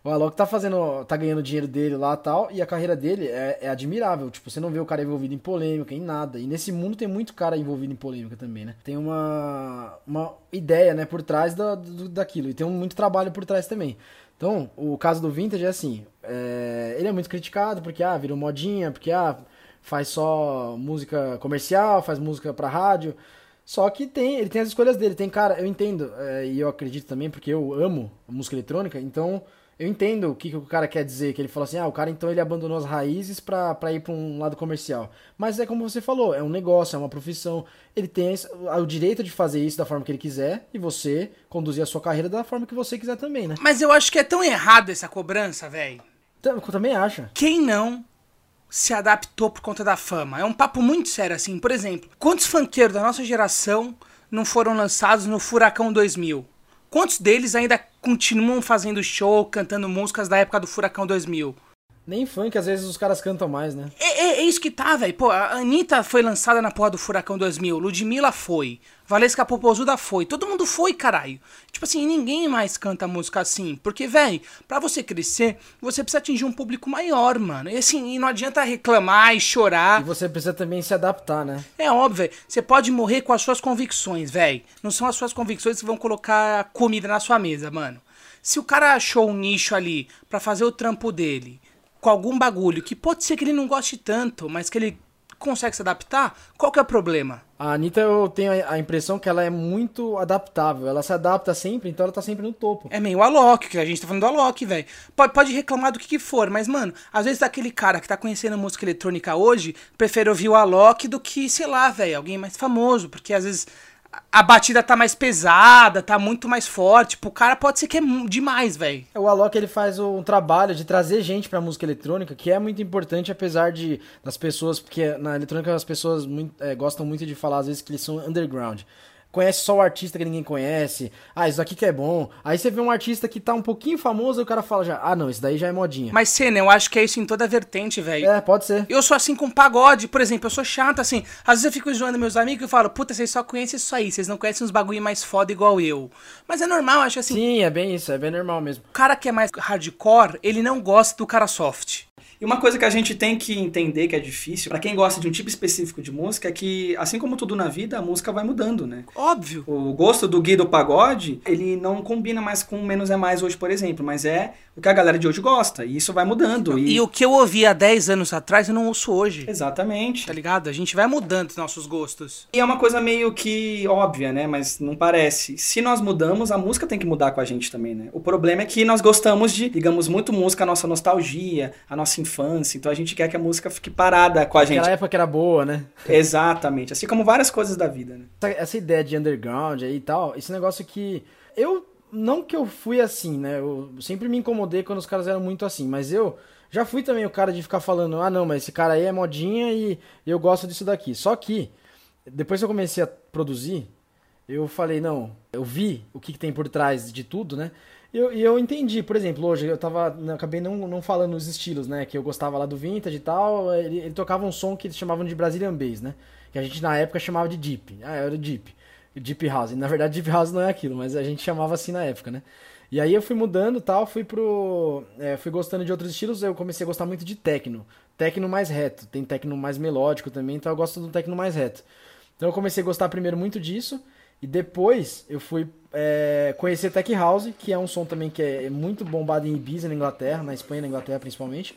O Alok tá fazendo, tá ganhando dinheiro dele lá tal, e a carreira dele é, é admirável. Tipo, você não vê o cara envolvido em polêmica, em nada. E nesse mundo tem muito cara envolvido em polêmica também, né? Tem uma, uma ideia, né, por trás da, do- daquilo. E tem muito trabalho por trás também. Então, o caso do Vintage é assim, é, ele é muito criticado porque, ah, virou modinha, porque, ah, faz só música comercial, faz música pra rádio. Só que tem, ele tem as escolhas dele. Tem cara, eu entendo, é, e eu acredito também, porque eu amo música eletrônica, então eu entendo o que, que o cara quer dizer, que ele fala assim, ah, o cara então ele abandonou as raízes pra, pra ir pra um lado comercial. Mas é como você falou, é um negócio, é uma profissão. Ele tem o direito de fazer isso da forma que ele quiser, e você conduzir a sua carreira da forma que você quiser também, né? Mas eu acho que é tão errado essa cobrança, velho. Tam- Eu também acho. Quem não se adaptou por conta da fama? É um papo muito sério, assim. Por exemplo, quantos funkeiros da nossa geração não foram lançados no Furacão 2000? Quantos deles ainda continuam fazendo show, cantando músicas da época do Furacão 2000? Nem funk, às vezes os caras cantam mais, né? É, é- é isso que tá, velho. Pô, a Anitta foi lançada na porra do Furacão 2000, Ludmilla foi, Valesca Popozuda foi, todo mundo foi, caralho. Tipo assim, ninguém mais canta música assim. Porque, velho, pra você crescer, você precisa atingir um público maior, mano. E assim, e não adianta reclamar e chorar. E você precisa também se adaptar, né? É óbvio. Você pode morrer com as suas convicções, velho. Não são as suas convicções que vão colocar comida na sua mesa, mano. Se o cara achou um nicho ali pra fazer o trampo dele com algum bagulho que pode ser que ele não goste tanto, mas que ele consegue se adaptar, qual que é o problema? A Anitta, eu tenho a impressão que ela é muito adaptável. Ela se adapta sempre, então ela tá sempre no topo. É meio Alok, que a gente tá falando do Alok, velho. Pode, pode reclamar do que, que for, mas, mano, às vezes aquele cara que tá conhecendo música eletrônica hoje prefere ouvir o Alok do que, sei lá, velho, alguém mais famoso, porque às vezes a- batida tá mais pesada, tá muito mais forte. Tipo, o cara pode ser que é demais, velho. O Alok ele faz um trabalho de trazer gente pra música eletrônica, que é muito importante, apesar de das pessoas, porque na eletrônica as pessoas muito- é, gostam muito de falar às vezes que eles são underground. Conhece só o artista que ninguém conhece. Ah, isso aqui que é bom. Aí você vê um artista que tá um pouquinho famoso e o cara fala já, ah não, isso daí já é modinha. Mas, Senna, eu acho que é isso em toda a vertente, velho. É, pode ser. Eu sou assim com pagode, por exemplo, eu sou chato assim. Às vezes eu fico zoando meus amigos e falo, puta, vocês só conhecem isso aí, vocês não conhecem uns bagulho mais foda igual eu. Mas é normal, acho assim. Sim, é bem isso, é bem normal mesmo. O cara que é mais hardcore, ele não gosta do cara soft. E uma coisa que a gente tem que entender que é difícil, pra quem gosta de um tipo específico de música, é que, assim como tudo na vida, a música vai mudando, né? Óbvio. O gosto do Gui do pagode, ele não combina mais com Menos é Mais hoje, por exemplo, mas é o que a galera de hoje gosta, e isso vai mudando. E E, o que eu ouvi há 10 anos atrás, eu não ouço hoje. Exatamente. Tá ligado? A gente vai mudando os nossos gostos. E é uma coisa meio que óbvia, né? Mas não parece. Se nós mudamos, a música tem que mudar com a gente também, né? O problema é que nós gostamos de, digamos, muito música, a nossa nostalgia, a nossa infância. Então a gente quer que a música fique parada com a gente. Aquela época que era boa, né? Exatamente. Assim como várias coisas da vida, né? essa, essa ideia de underground aí e tal, esse negócio que eu não que eu fui assim, né? Eu sempre me incomodei quando os caras eram muito assim, mas eu já fui também o cara de ficar falando, ah, não, mas esse cara aí é modinha e eu gosto disso daqui. Só que depois que eu comecei a produzir, eu falei, não, eu vi o que, que tem por trás de tudo, né? E eu, eu entendi, por exemplo, hoje eu tava. eu acabei não, não falando os estilos, né? Que eu gostava lá do Vintage e tal. Ele, ele tocava um som que eles chamavam de Brazilian Bass, né? Que a gente na época chamava de Deep. Ah, era o Deep. Deep House. E, na verdade, Deep House não é aquilo, mas a gente chamava assim na época, né? E aí eu fui mudando tal, fui pro. é, fui gostando de outros estilos, eu comecei a gostar muito de techno. Techno mais reto. Tem techno mais melódico também, então eu gosto do techno mais reto. Então eu comecei a gostar primeiro muito disso. E depois eu fui é, conhecer Tech House, que é um som também que é muito bombado em Ibiza, na Inglaterra, na Espanha, na Inglaterra principalmente.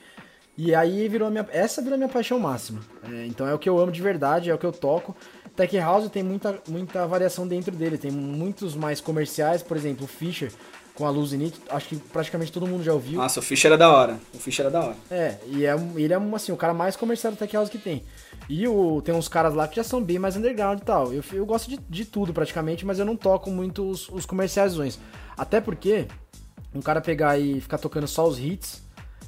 E aí virou a minha, essa virou a minha paixão máxima. É, então é o que eu amo de verdade, é o que eu toco. Tech House tem muita, muita variação dentro dele, tem muitos mais comerciais, por exemplo, o Fischer com a luz Init, acho que praticamente todo mundo já ouviu. Nossa, o Fischer era da hora. O Fischer era da hora. É, e é, ele é um, assim, o cara mais comercial do Tech House que tem. E o, tem uns caras lá que já são bem mais underground e tal. Eu, eu gosto de, de tudo praticamente, mas eu não toco muito os, os comerciais. Até porque um cara pegar e ficar tocando só os hits,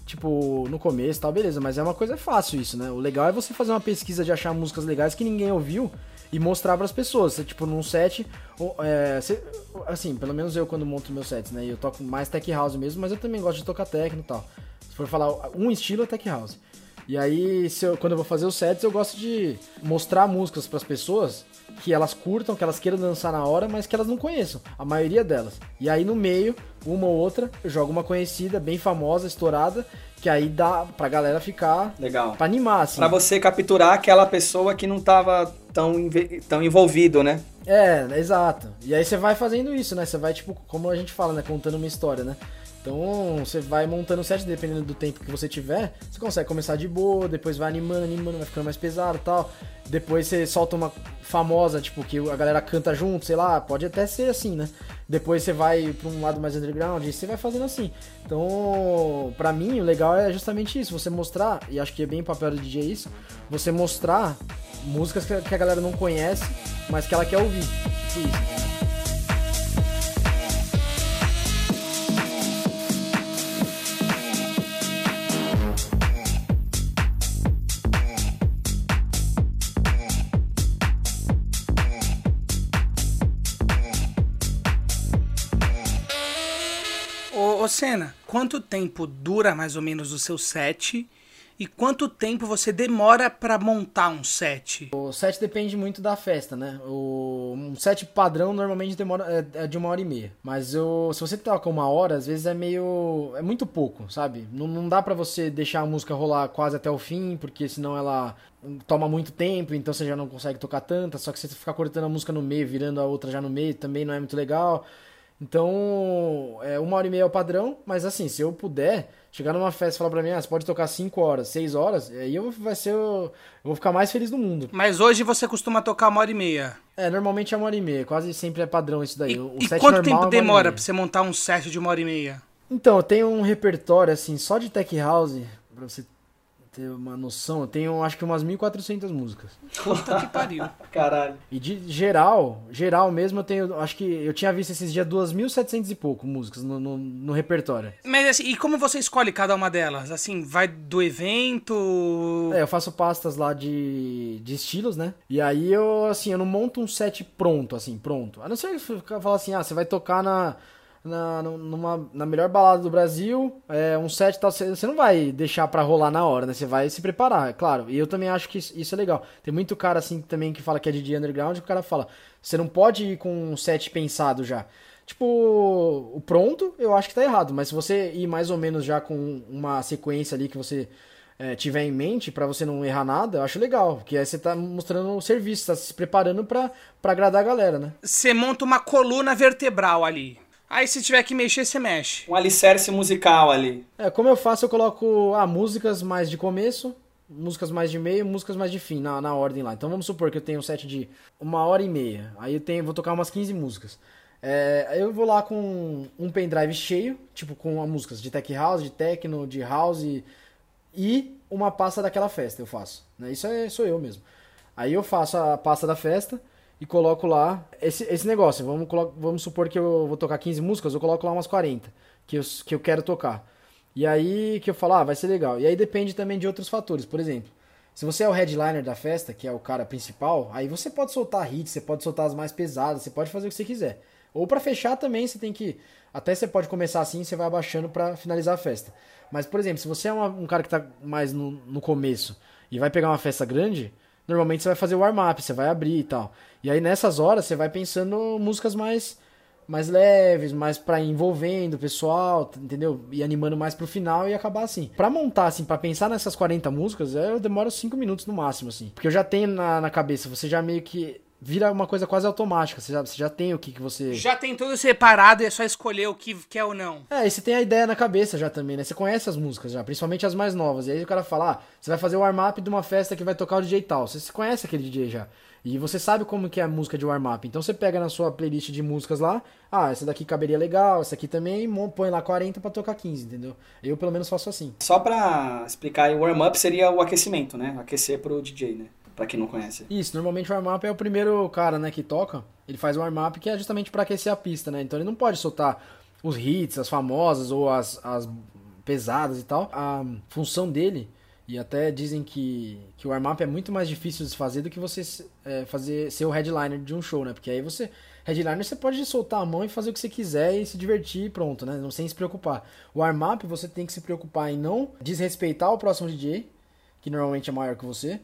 tipo, no começo e tal, beleza, mas é uma coisa fácil isso, né? O legal é você fazer uma pesquisa de achar músicas legais que ninguém ouviu e mostrar pras pessoas. Você, tipo, num set, ou, é, você- assim, pelo menos eu quando monto meus sets, né? Eu toco mais tech house mesmo, mas eu também gosto de tocar techno e tal. Se for falar um estilo é tech house. E aí, eu- quando eu vou fazer os sets, eu gosto de mostrar músicas pras pessoas que elas curtam, que elas queiram dançar na hora, mas que elas não conheçam, a maioria delas. E aí no meio, uma ou outra, eu jogo uma conhecida, bem famosa, estourada, que aí dá pra galera ficar Legal. pra animar, assim. Pra você capturar aquela pessoa que não tava tão, tão envolvido, né? É, exato. E aí você vai fazendo isso, né? Você vai, tipo, como a gente fala, né? Contando uma história, né? Então, você vai montando o set, dependendo do tempo que você tiver, você consegue começar de boa, depois vai animando, animando, vai ficando mais pesado tal. Depois você solta uma famosa, tipo, que a galera canta junto, sei lá, pode até ser assim, né? Depois você vai pra um lado mais underground e você vai fazendo assim. Então, pra mim, o legal é justamente isso, você mostrar, e acho que é bem papel do DJ isso, você mostrar músicas que que a galera não conhece, mas que ela quer ouvir. Tipo isso. Ô, Senna, quanto tempo dura mais ou menos o seu set? E quanto tempo você demora pra montar um set? O set depende muito da festa, né? O, um set padrão normalmente demora é, é de uma hora e meia. Mas eu, se você toca uma hora, às vezes é meio. é muito pouco, sabe? Não, não dá pra você deixar a música rolar quase até o fim, porque senão ela toma muito tempo, então você já não consegue tocar tanta. Só que você ficar cortando a música no meio, virando a outra já no meio, também não é muito legal. Então, é uma hora e meia é o padrão, mas assim, se eu puder chegar numa festa e falar pra mim, ah, você pode tocar 5 horas, 6 horas, aí eu, vai ser, eu vou ficar mais feliz do mundo. Mas hoje você costuma tocar uma hora e meia. É, normalmente é uma hora e meia, quase sempre é padrão isso daí. E, o e set quanto é tempo e demora pra você montar um set de uma hora e meia? Então, eu tenho um repertório, assim, só de tech house, pra você ter uma noção, eu tenho acho que umas 1.400 músicas. Puta que pariu. Caralho. E de geral, geral mesmo, eu tenho, acho que eu tinha visto esses dias 2.700 e pouco músicas no, no, no repertório. Mas assim, e como você escolhe cada uma delas? Assim, vai do evento. É, eu faço pastas lá de, de estilos, né? E aí eu, assim, eu não monto um set pronto, assim, pronto. A não ser que eu falar assim, ah, você vai tocar na, na, numa, na melhor balada do Brasil, é, um set tal, você, não vai deixar pra rolar na hora, né? Você vai se preparar, é claro. E eu também acho que isso, é legal. Tem muito cara, assim, também que fala que é DJ underground, e o cara fala, você não pode ir com um set pensado já. Tipo, o pronto, eu acho que tá errado, mas se você ir mais ou menos já com uma sequência ali que você é, tiver em mente pra você não errar nada, eu acho legal, porque aí você tá mostrando o serviço, tá se preparando pra agradar a galera, né? Você monta uma coluna vertebral ali. Aí se tiver que mexer, você mexe. Um alicerce musical ali. É, como eu faço, eu coloco ah, músicas mais de começo, músicas mais de meio, músicas mais de fim, na, na ordem lá. Então vamos supor que eu tenho um set de uma hora e meia. Aí eu tenho, vou tocar umas 15 músicas. É, aí eu vou lá com um pendrive cheio, tipo com músicas de tech house, de techno, de house e uma pasta daquela festa eu faço. Né? Isso é, sou eu mesmo. Aí eu faço a pasta da festa e coloco lá esse, esse negócio. Vamos, vamos supor que eu vou tocar 15 músicas, eu coloco lá umas 40 que eu, que eu quero tocar. E aí que eu falo, ah, vai ser legal. E aí depende também de outros fatores. Por exemplo, se você é o headliner da festa, que é o cara principal, aí você pode soltar hits, você pode soltar as mais pesadas, você pode fazer o que você quiser. Ou pra fechar também, você tem que. Até você pode começar assim, você vai abaixando pra finalizar a festa. Mas, por exemplo, se você é uma- um cara que tá mais no, no começo e vai pegar uma festa grande, normalmente você vai fazer o warm-up, você vai abrir e tal. E aí nessas horas você vai pensando músicas mais mais leves, mais ir envolvendo o pessoal, entendeu? E animando mais pro final e acabar assim. Pra montar, assim, pra pensar nessas 40 músicas, eu demoro 5 minutos no máximo, assim. Porque eu já tenho na, na cabeça, você já meio que vira uma coisa quase automática, você já, você já tem o que, que você... Já tem tudo separado e é só escolher o que quer ou não. É, e você tem a ideia na cabeça já também, né? Você conhece as músicas já, principalmente as mais novas. E aí o cara fala, ah, você vai fazer o warm-up de uma festa que vai tocar o DJ tal. Você se conhece aquele DJ já. E você sabe como que é a música de warm-up. Então você pega na sua playlist de músicas lá, ah, essa daqui caberia legal, essa aqui também, põe lá 40 pra tocar 15, entendeu? Eu pelo menos faço assim. Só pra explicar aí, o warm-up seria o aquecimento, né? Aquecer pro DJ, né? Pra quem não conhece. Isso, normalmente o warm-up é o primeiro cara, né, que toca. Ele faz o warm-up que é justamente pra aquecer a pista, né? Então ele não pode soltar os hits, as famosas ou as, as pesadas e tal. A função dele, e até dizem que, que o warm-up é muito mais difícil de fazer do que você é, fazer ser o headliner de um show, né? Porque aí você. Headliner você pode soltar a mão e fazer o que você quiser e se divertir e pronto, né? Não sem se preocupar. O warm-up você tem que se preocupar em não desrespeitar o próximo DJ, que normalmente é maior que você,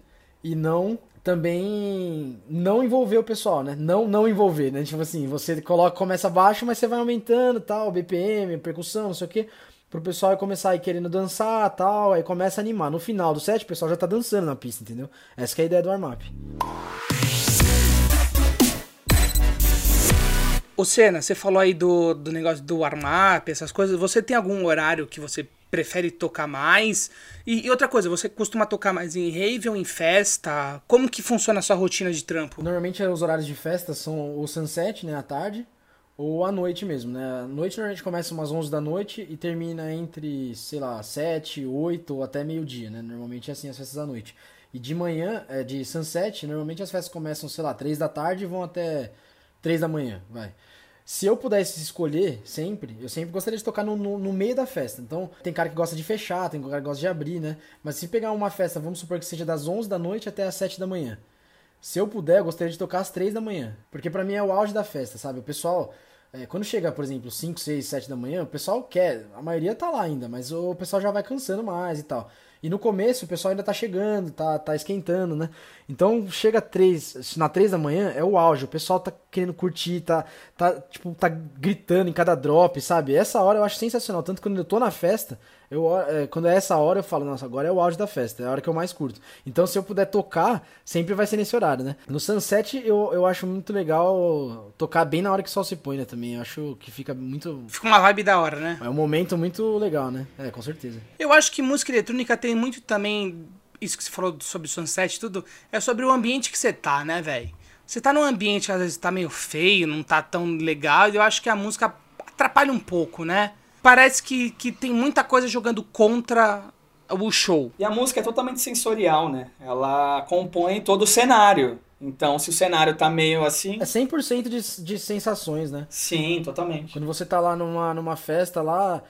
e não também não envolver o pessoal, né? Não não envolver, né? Tipo assim, você coloca começa baixo, mas você vai aumentando, tal, BPM, percussão, não sei o quê, pro pessoal começar a ir querendo dançar, tal, aí começa a animar. No final do set, o pessoal já tá dançando na pista, entendeu? Essa é a ideia do warm-up. Ô Senna, você falou aí do, do negócio do warm-up, essas coisas. Você tem algum horário que você prefere tocar mais? E, e outra coisa, você costuma tocar mais em rave ou em festa? Como que funciona a sua rotina de trampo? Normalmente os horários de festa são o sunset, né, à tarde, ou à noite mesmo, né? A noite normalmente começa umas 11 da noite e termina entre, sei lá, 7, 8 ou até meio-dia, né? Normalmente é assim as festas da noite. E de manhã, é, de sunset, normalmente as festas começam, sei lá, 3 da tarde e vão até 3 da manhã, vai. Se eu pudesse escolher sempre, eu sempre gostaria de tocar no, no, no meio da festa. Então, tem cara que gosta de fechar, tem cara que gosta de abrir, né? Mas se pegar uma festa, vamos supor que seja das 11 da noite até as 7 da manhã. Se eu puder, eu gostaria de tocar às 3 da manhã. Porque pra mim é o auge da festa, sabe? O pessoal, é, quando chega, por exemplo, 5, 6, 7 da manhã, o pessoal quer, a maioria tá lá ainda, mas o pessoal já vai cansando mais e tal. E no começo o pessoal ainda tá chegando, tá, tá esquentando, né? Então chega três, na três da manhã é o auge, o pessoal tá querendo curtir, tá, tá, tipo, tá gritando em cada drop, sabe? Essa hora eu acho sensacional, tanto que quando eu tô na festa, eu, é, quando é essa hora eu falo, nossa, agora é o auge da festa, é a hora que eu mais curto. Então se eu puder tocar, sempre vai ser nesse horário, né? No Sunset eu, eu acho muito legal tocar bem na hora que o sol se põe, né, também. Eu acho que fica muito... Fica uma vibe da hora, né? É um momento muito legal, né? É, com certeza. Eu acho que música eletrônica tem muito também. Isso que você falou sobre sunset e tudo, é sobre o ambiente que você tá, né, velho? Você tá num ambiente que às vezes tá meio feio, não tá tão legal, e eu acho que a música atrapalha um pouco, né? Parece que, que tem muita coisa jogando contra o show. E a música é totalmente sensorial, né? Ela compõe todo o cenário. Então, se o cenário tá meio assim. É 100% de, de sensações, né? Sim, totalmente. Quando você tá lá numa, numa festa lá,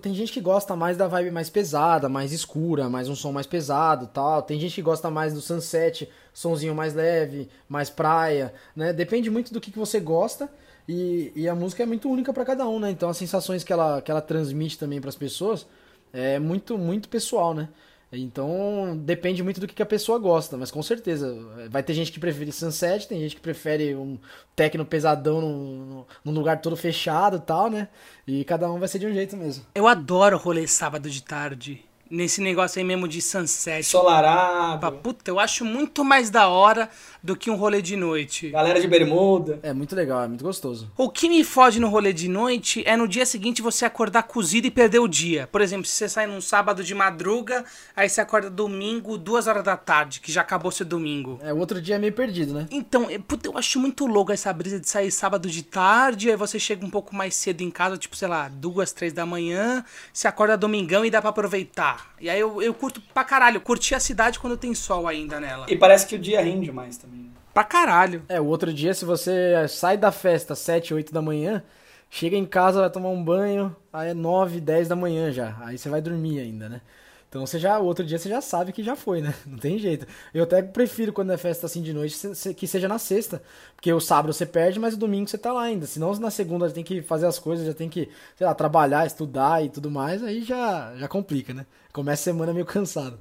tem gente que gosta mais da vibe mais pesada, mais escura, mais um som mais pesado tal. Tem gente que gosta mais do sunset, sonzinho mais leve, mais praia, né? Depende muito do que, que você gosta. E, e a música é muito única para cada um, né? Então as sensações que ela, que ela transmite também para as pessoas é muito, muito pessoal, né? Então depende muito do que, a pessoa gosta, mas com certeza vai ter gente que prefere sunset, tem gente que prefere um techno pesadão num, num lugar todo fechado e tal, né? E cada um vai ser de um jeito mesmo. Eu adoro rolê sábado de tarde. Nesse negócio aí mesmo de sunset. Solarado. Puta, eu acho muito mais da hora do que um rolê de noite. Galera de bermuda. É muito legal, é muito gostoso. O que me fode no rolê de noite é no dia seguinte você acordar cozido e perder o dia. Por exemplo, se você sai num sábado de madruga, aí você acorda domingo, duas horas da tarde, que já acabou seu domingo. É, o outro dia é meio perdido, né? Então, é, puta, eu acho muito louco essa brisa de sair sábado de tarde, aí você chega um pouco mais cedo em casa, tipo, sei lá, duas, três da manhã, você acorda domingão e dá pra aproveitar. E aí eu, eu curto pra caralho, curti a cidade quando tem sol ainda nela. E parece que o dia rende mais também. né? Pra caralho. É, o outro dia, se você sai da festa às 7, 8 da manhã, chega em casa, vai tomar um banho, aí é 9, 10 da manhã já. Aí você vai dormir ainda, né? Então você já, outro dia você já sabe que já foi, né? Não tem jeito. Eu até prefiro quando é festa assim de noite que seja na sexta. Porque o sábado você perde, mas o domingo você tá lá ainda. Senão na segunda tem que fazer as coisas, já tem que, sei lá, trabalhar, estudar e tudo mais, aí já, já complica, né? Começa a semana meio cansado.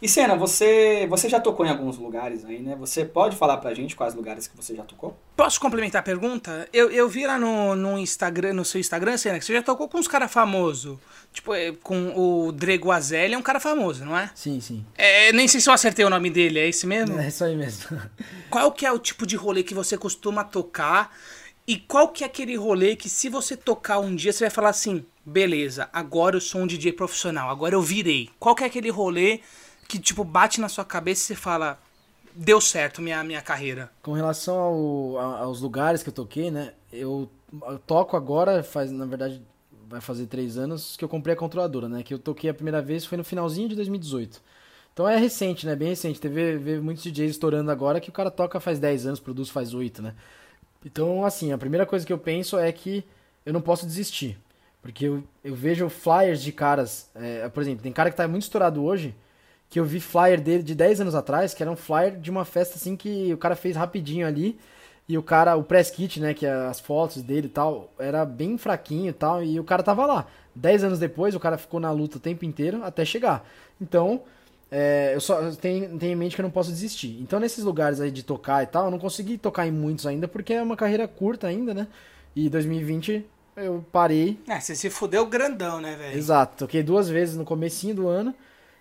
E Senna, você, você já tocou em alguns lugares aí, né? Você pode falar pra gente quais lugares que você já tocou? Posso complementar a pergunta? Eu, eu vi lá no, no Instagram, no seu Instagram, Senna, que você já tocou com uns caras famosos. Tipo, é, com o Drego Azelli, é um cara famoso, não é? Sim, sim. é? Nem sei se eu acertei o nome dele, é esse mesmo? É isso aí mesmo. Qual que é o tipo de rolê que você costuma tocar? E qual que é aquele rolê que se você tocar um dia, você vai falar assim, beleza, agora eu sou um DJ profissional, agora eu virei. Qual que é aquele rolê que, tipo, bate na sua cabeça e você fala, deu certo minha, minha carreira? Com relação ao- aos lugares que eu toquei, né? Eu, eu toco agora, faz, na verdade, vai fazer três anos que eu comprei a controladora, né? Que eu toquei a primeira vez foi no finalzinho de 2018. Então é recente, né? Bem recente. Teve vê muitos DJs estourando agora que o cara toca faz 10 anos, produz faz 8, né? Então, assim, a primeira coisa que eu penso é que eu não posso desistir. Porque eu, eu vejo flyers de caras. é, por exemplo, tem cara que tá muito estourado hoje que eu vi flyer dele de 10 anos atrás, que era um flyer de uma festa assim que o cara fez rapidinho ali. E o cara, o press kit, né, que é as fotos dele e tal, era bem fraquinho e tal, e o cara tava lá. 10 anos depois, o cara ficou na luta o tempo inteiro até chegar. Então, é, eu só tenho, tenho em mente que eu não posso desistir. Então, nesses lugares aí de tocar e tal, eu não consegui tocar em muitos ainda, porque é uma carreira curta ainda, né? E 2020 eu parei É, você se fudeu grandão, né, velho? Exato, toquei duas vezes no comecinho do ano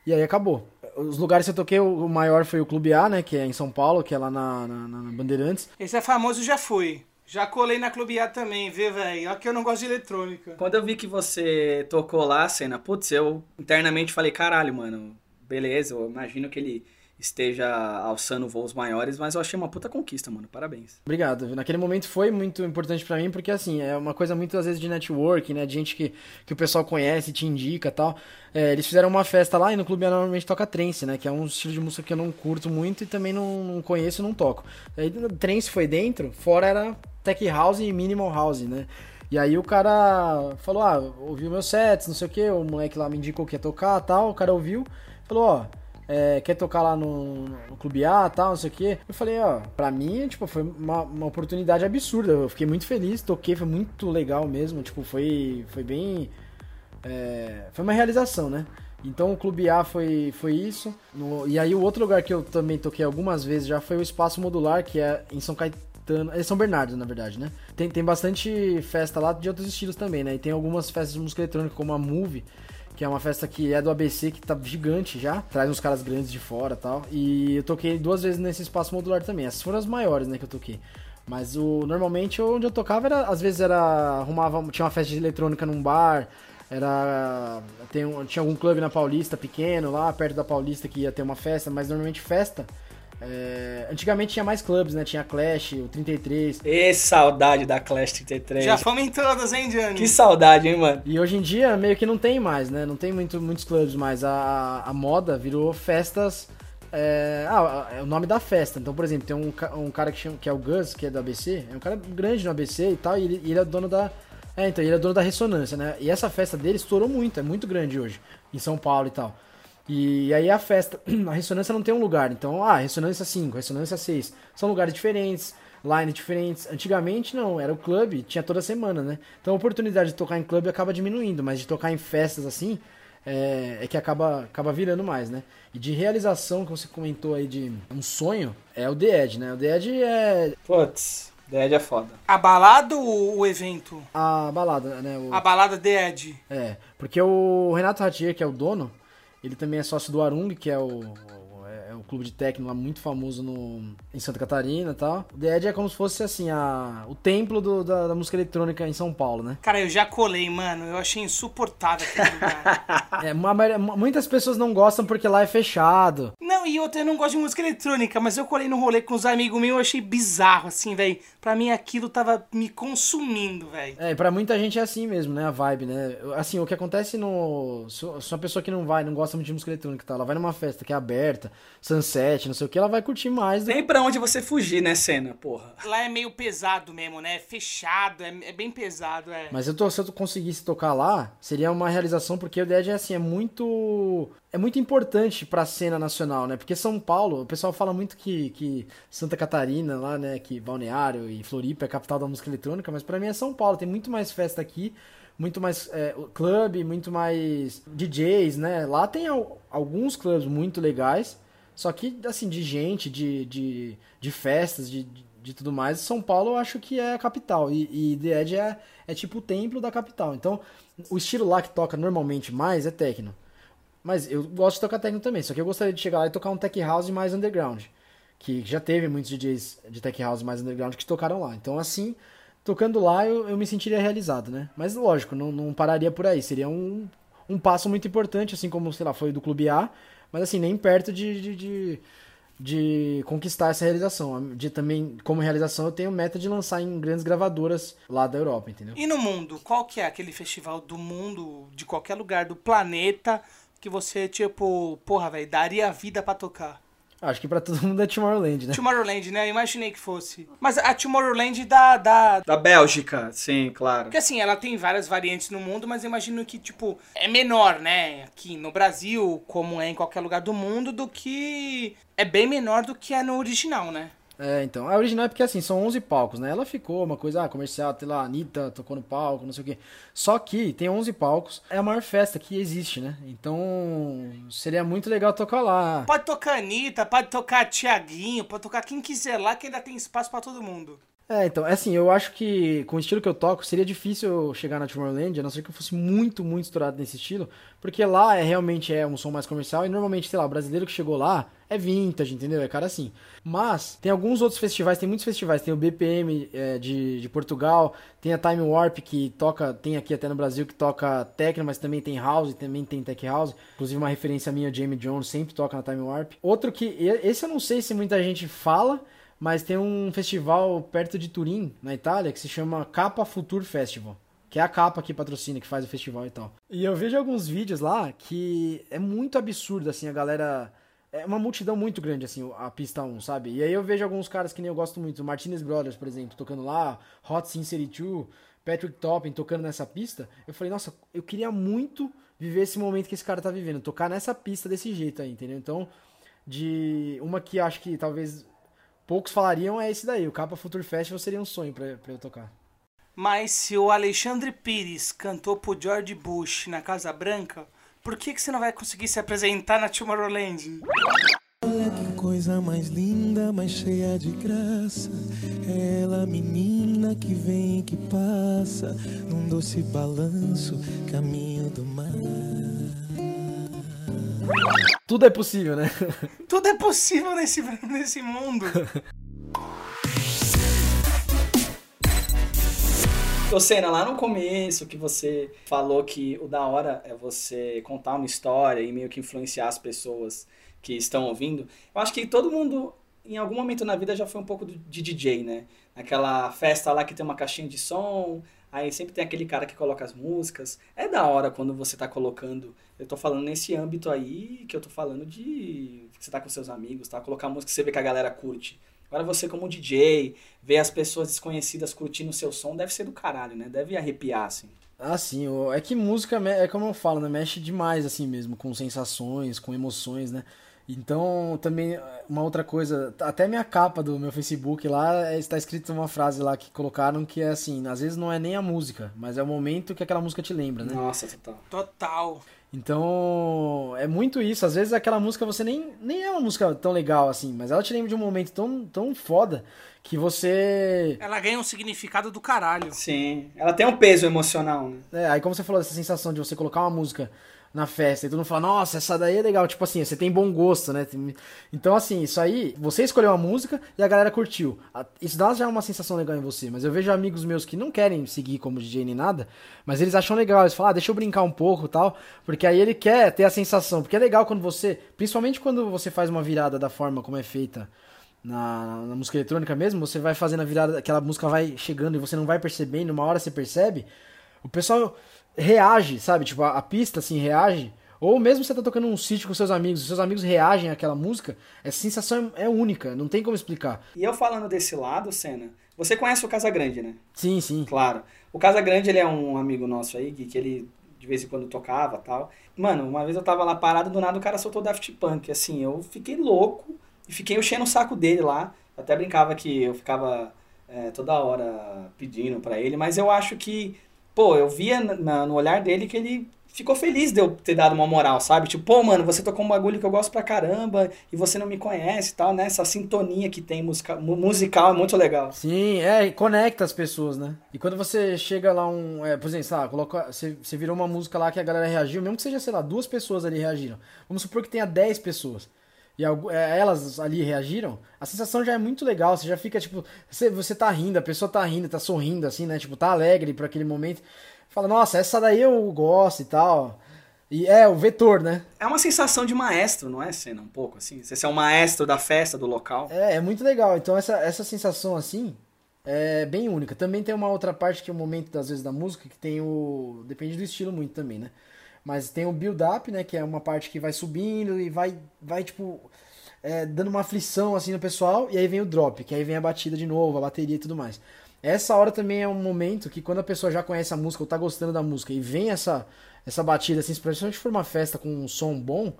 e aí acabou. Os lugares que eu toquei, o maior foi o Clube A, né, que é em São Paulo, que é lá na, na- na Bandeirantes. Esse é famoso, já fui. Já colei na Clube A também, vê, velho? Ó que eu não gosto de eletrônica. Quando eu vi que você tocou lá, Senna, putz, eu internamente falei, caralho, mano, beleza, eu imagino que ele esteja alçando voos maiores, mas eu achei uma puta conquista, mano, parabéns. Obrigado. Naquele momento foi muito importante pra mim, porque assim, é uma coisa muitas vezes de network, né, de gente que, que o pessoal conhece, te indica tal. É, eles fizeram uma festa lá e no Clube normalmente toca trance, né, que é um estilo de música que eu não curto muito e também não, não conheço e não toco. Aí trance foi dentro, fora era tech house e minimal house, né. E aí o cara falou, ah, ouviu meus sets, não sei o que, o moleque lá me indicou que ia tocar tal, o cara ouviu, falou, ó, é, quer tocar lá no, no Clube A tal, não sei o quê. Eu falei, ó, pra mim, tipo, foi uma, uma oportunidade absurda. Eu fiquei muito feliz, toquei, foi muito legal mesmo. Tipo, foi, foi bem. é, foi uma realização, né? Então o Clube A foi, foi isso. No- e aí o outro lugar que eu também toquei algumas vezes já foi o Espaço Modular, que é em São Caetano. É São Bernardo, na verdade, né? Tem, tem bastante festa lá de outros estilos também, né? E tem algumas festas de música eletrônica, como a Move, que é uma festa que é do ABC, que tá gigante já, traz uns caras grandes de fora e tal. E eu toquei duas vezes nesse espaço modular também. Essas foram as maiores, né, que eu toquei. Mas o normalmente onde eu tocava era, às vezes era arrumava, tinha uma festa de eletrônica num bar, era tem tinha algum clube na Paulista pequeno lá, perto da Paulista que ia ter uma festa, mas normalmente festa é, antigamente tinha mais clubes, né? Tinha Clash, o 33. E saudade da Clash 33. Já fomos em todas, hein, Johnny? Que saudade, hein, mano? E hoje em dia meio que não tem mais, né? Não tem muito, muitos clubes mais. A, a moda virou festas. É, ah, é o nome da festa. Então, por exemplo, tem um, um cara que, chama, que é o Gus, que é do ABC. É um cara grande no ABC e tal. E ele, ele é dono da. É, então, ele é dono da ressonância, né? E essa festa dele estourou muito, é muito grande hoje, em São Paulo e tal. E aí a festa, a ressonância não tem um lugar. Então, ah, ressonância 5, ressonância 6. São lugares diferentes, line diferentes. Antigamente não, era o clube, tinha toda semana, né? Então a oportunidade de tocar em clube acaba diminuindo, mas de tocar em festas assim, é, é que acaba, acaba virando mais, né? E de realização, que você comentou aí de um sonho, é o The Edge, né? O The Edge é Putz, Dead é foda. A balada ou o evento? a balada, né? O- A balada The Ed. É, porque o Renato Ratier, que é o dono, ele também é sócio do Arung, que é o, clube de técnico lá muito famoso no, em Santa Catarina e tal. O The Edge é como se fosse assim, a, o templo do- da, da música eletrônica em São Paulo, né? Cara, eu já colei, mano. Eu achei insuportável aquele lugar. É, uma muitas pessoas não gostam porque lá é fechado. não, e outra, eu não gosto de música eletrônica, mas eu colei no rolê com os amigos meus, eu achei bizarro, assim, velho. Pra mim aquilo tava me consumindo, velho. É, e pra muita gente é assim mesmo, né? A vibe, né? Assim, o que acontece no. Se uma pessoa que não vai, não gosta muito de música eletrônica e tal, ela vai numa festa que é aberta, sunset, não sei o que, ela vai curtir mais do Tem pra onde você fugir, né, cena, porra. Lá é meio pesado mesmo, né? É fechado, é, é bem pesado, é. Mas eu tô, se eu conseguisse tocar lá, seria uma realização, porque o Dead é assim, é muito. É muito importante pra cena nacional, né? Porque São Paulo, o pessoal fala muito que, que Santa Catarina, lá, né, que Balneário e Floripa é a capital da música eletrônica, mas pra mim é São Paulo, tem muito mais festa aqui, muito mais é, clube, muito mais DJs, né? Lá tem al- alguns clubes muito legais, só que, assim, de gente, de, de, de festas, de, de, tudo mais, São Paulo eu acho que é a capital. E, e The Edge é, é tipo o templo da capital. Então, o estilo lá que toca normalmente mais é techno. Mas eu gosto de tocar techno também, só que eu gostaria de chegar lá e tocar um tech house mais underground. Que já teve muitos DJs de tech house mais underground que tocaram lá. Então, assim, tocando lá eu, eu me sentiria realizado, né? Mas lógico, não, não pararia por aí. Seria um, um passo muito importante, assim como, sei lá, foi do Clube A, mas assim, nem perto de, de, de, de conquistar essa realização. De também, como realização, eu tenho meta de lançar em grandes gravadoras lá da Europa, entendeu? E no mundo, qual que é aquele festival do mundo, de qualquer lugar do planeta, que você, tipo, porra, velho, daria a vida pra tocar? Acho que pra todo mundo é Tomorrowland, né? Tomorrowland, né? Eu imaginei que fosse. Mas a Tomorrowland da, da, Da Bélgica, sim, claro. Porque assim, ela tem várias variantes no mundo, mas eu imagino que, tipo, é menor, né? Aqui no Brasil, como é em qualquer lugar do mundo, do que. É bem menor do que é no original, né? É, então. A original é porque, assim, são 11 palcos, né? Ela ficou uma coisa ah, comercial, sei lá, a Anitta tocou no palco, não sei o quê. Só que tem 11 palcos, é a maior festa que existe, né? Então, seria muito legal tocar lá. Pode tocar Anitta, pode tocar Tiaguinho, pode tocar quem quiser lá, que ainda tem espaço pra todo mundo. É, então, é assim, eu acho que com o estilo que eu toco, seria difícil chegar na Tomorrowland, a não ser que eu fosse muito, muito estourado nesse estilo, porque lá é realmente é um som mais comercial e normalmente, sei lá, o brasileiro que chegou lá é vintage, entendeu? É cara assim. Mas tem alguns outros festivais, tem muitos festivais, tem o BPM é, de, de Portugal, tem a Time Warp que toca, tem aqui até no Brasil que toca techno, mas também tem house, também tem tech house. Inclusive uma referência minha, Jamie Jones, sempre toca na Time Warp. Outro que, esse eu não sei se muita gente fala, mas tem um festival perto de Turim, na Itália, que se chama Capa Future Festival. Que é a capa que patrocina, que faz o festival e tal. E eu vejo alguns vídeos lá que é muito absurdo, assim, a galera. É uma multidão muito grande, assim, a pista 1, sabe? E aí eu vejo alguns caras que nem eu gosto muito, Martinez Brothers, por exemplo, tocando lá, Hot Sin 2, Patrick Topping tocando nessa pista, eu falei, nossa, eu queria muito viver esse momento que esse cara tá vivendo, tocar nessa pista desse jeito aí, entendeu? Então, de uma que acho que talvez poucos falariam é esse daí, o Capa Future Festival seria um sonho pra eu tocar. Mas se o Alexandre Pires cantou pro George Bush na Casa Branca, por que, que você não vai conseguir se apresentar na Tomorrowland? Olha que coisa mais linda, mais cheia de graça. Ela, menina que vem e que passa, num doce balanço, caminho do mar. Tudo é possível, né? Tudo é possível nesse, nesse mundo. Ô, Senna, lá no começo que você falou que o da hora é você contar uma história e meio que influenciar as pessoas que estão ouvindo, eu acho que todo mundo, em algum momento na vida, já foi um pouco de DJ, né? Naquela festa lá que tem uma caixinha de som, aí sempre tem aquele cara que coloca as músicas. É da hora quando você tá colocando. Eu tô falando nesse âmbito aí que eu tô falando de. Você tá com seus amigos, tá? Colocar música que você vê que a galera curte. Agora você como DJ, ver as pessoas desconhecidas curtindo o seu som, deve ser do caralho, né? Deve arrepiar, assim. Ah, sim. É que música, é como eu falo, né? Mexe demais, assim mesmo, com sensações, com emoções, né? Então, também, uma outra coisa, até minha capa do meu Facebook lá, é- está escrito uma frase lá que colocaram que é assim, às vezes não é nem a música, mas é o momento que aquela música te lembra, né? Nossa, total. Total. Então, é muito isso. Às vezes aquela música você nem, nem é uma música tão legal assim, mas ela te lembra de um momento tão, tão foda que você. Ela ganha um significado do caralho. Sim. Ela tem um peso emocional, né? É, aí como você falou, essa sensação de você colocar uma música na festa e todo mundo fala, nossa, essa daí é legal, tipo assim, você tem bom gosto, né? Então, assim, isso aí, você escolheu a música e a galera curtiu. Isso dá já uma sensação legal em você, mas eu vejo amigos meus que não querem seguir como DJ nem nada, mas eles acham legal, eles falam, ah, deixa eu brincar um pouco tal, porque aí ele quer ter a sensação, porque é legal quando você, principalmente quando você faz uma virada da forma como é feita na, na música eletrônica mesmo, você vai fazendo a virada, aquela música vai chegando e você não vai percebendo, uma hora você percebe, o pessoal reage, sabe? Tipo, a, a pista assim reage. Ou mesmo você tá tocando um sítio com seus amigos, os seus amigos reagem àquela música, essa sensação é, é única, não tem como explicar. E eu falando desse lado, Senna, você conhece o Casagrande, né? Sim, sim. Claro. O Casagrande, ele é um amigo nosso aí, que, que ele de vez em quando tocava tal. Mano, uma vez eu tava lá parado, do nada o cara soltou Daft Punk. Assim, eu fiquei louco e fiquei enchendo o saco dele lá. Eu até brincava que eu ficava é, toda hora pedindo pra ele, mas eu acho que, pô, eu via na- no olhar dele que ele ficou feliz de eu ter dado uma moral, sabe? Tipo, pô, mano, você tocou um bagulho que eu gosto pra caramba e você não me conhece e tal, né? Essa sintonia que tem musica, mu- musical é muito legal. Sim, é, e conecta as pessoas, né? E quando você chega lá um. É, por exemplo, lá, coloca, você, você virou uma música lá que a galera reagiu, mesmo que seja, sei lá, duas pessoas ali reagiram. Vamos supor que tenha 10 pessoas. E é, elas ali reagiram, a sensação já é muito legal. Você já fica, tipo, você, você tá rindo, a pessoa tá rindo, tá sorrindo, assim, né? Tipo, tá alegre por aquele momento. Fala, nossa, essa daí eu gosto e tal. E é, o vetor, né? É uma sensação de maestro, não é, Senna? Um pouco, assim? Você é um maestro da festa, do local. É, é muito legal. Então essa, essa sensação assim é bem única. Também tem uma outra parte que é o momento, às vezes, da música, que tem o. Depende do estilo muito também, né? Mas tem o build-up, né? Que é uma parte que vai subindo e vai, vai tipo, é, dando uma aflição assim no pessoal. E aí vem o drop, que aí vem a batida de novo, a bateria e tudo mais. Essa hora também é um momento que quando a pessoa já conhece a música ou tá gostando da música e vem essa, essa batida, assim, principalmente se for uma festa com um som bom,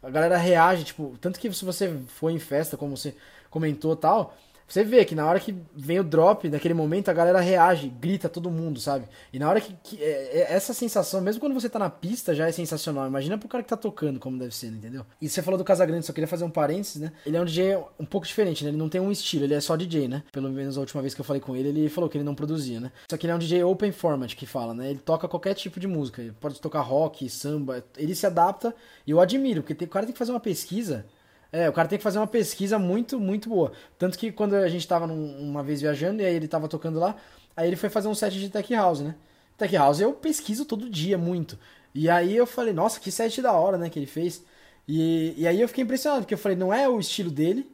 a galera reage, tipo, tanto que se você for em festa, como você comentou tal, você vê que na hora que vem o drop, naquele momento, a galera reage, grita todo mundo, sabe? E na hora que. que- é- é- essa sensação, mesmo quando você tá na pista, já é sensacional. Imagina pro cara que tá tocando como deve ser, entendeu? E você falou do Casagrande, só queria fazer um parênteses, né? Ele é um DJ um pouco diferente, né? Ele não tem um estilo, ele é só DJ, né? Pelo menos a última vez que eu falei com ele, ele falou que ele não produzia, né? Só que ele é um DJ open format que fala, né? Ele toca qualquer tipo de música. Ele pode tocar rock, samba, ele se adapta e eu admiro, porque tem- o cara tem que fazer uma pesquisa. É, o cara tem que fazer uma pesquisa muito, muito boa. Tanto que quando a gente tava num- uma vez viajando e aí ele tava tocando lá, aí ele foi fazer um set de Tech House, né? Tech House eu pesquiso todo dia muito. E aí eu falei, nossa, que set da hora, né, que ele fez. E, e aí eu fiquei impressionado, porque eu falei, não é o estilo dele,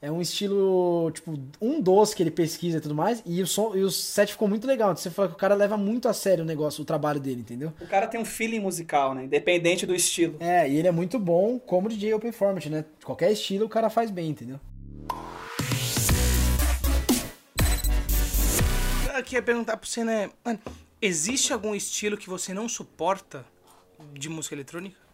é um estilo, tipo, um dos que ele pesquisa e tudo mais, e o, som, e o set ficou muito legal. Você fala que o cara leva muito a sério o negócio, o trabalho dele, entendeu? O cara tem um feeling musical, né? Independente do estilo. É, e ele é muito bom como DJ Open Format, né? Qualquer estilo o cara faz bem, entendeu? eu queria perguntar pra você, né? Mano, existe algum estilo que você não suporta de música eletrônica?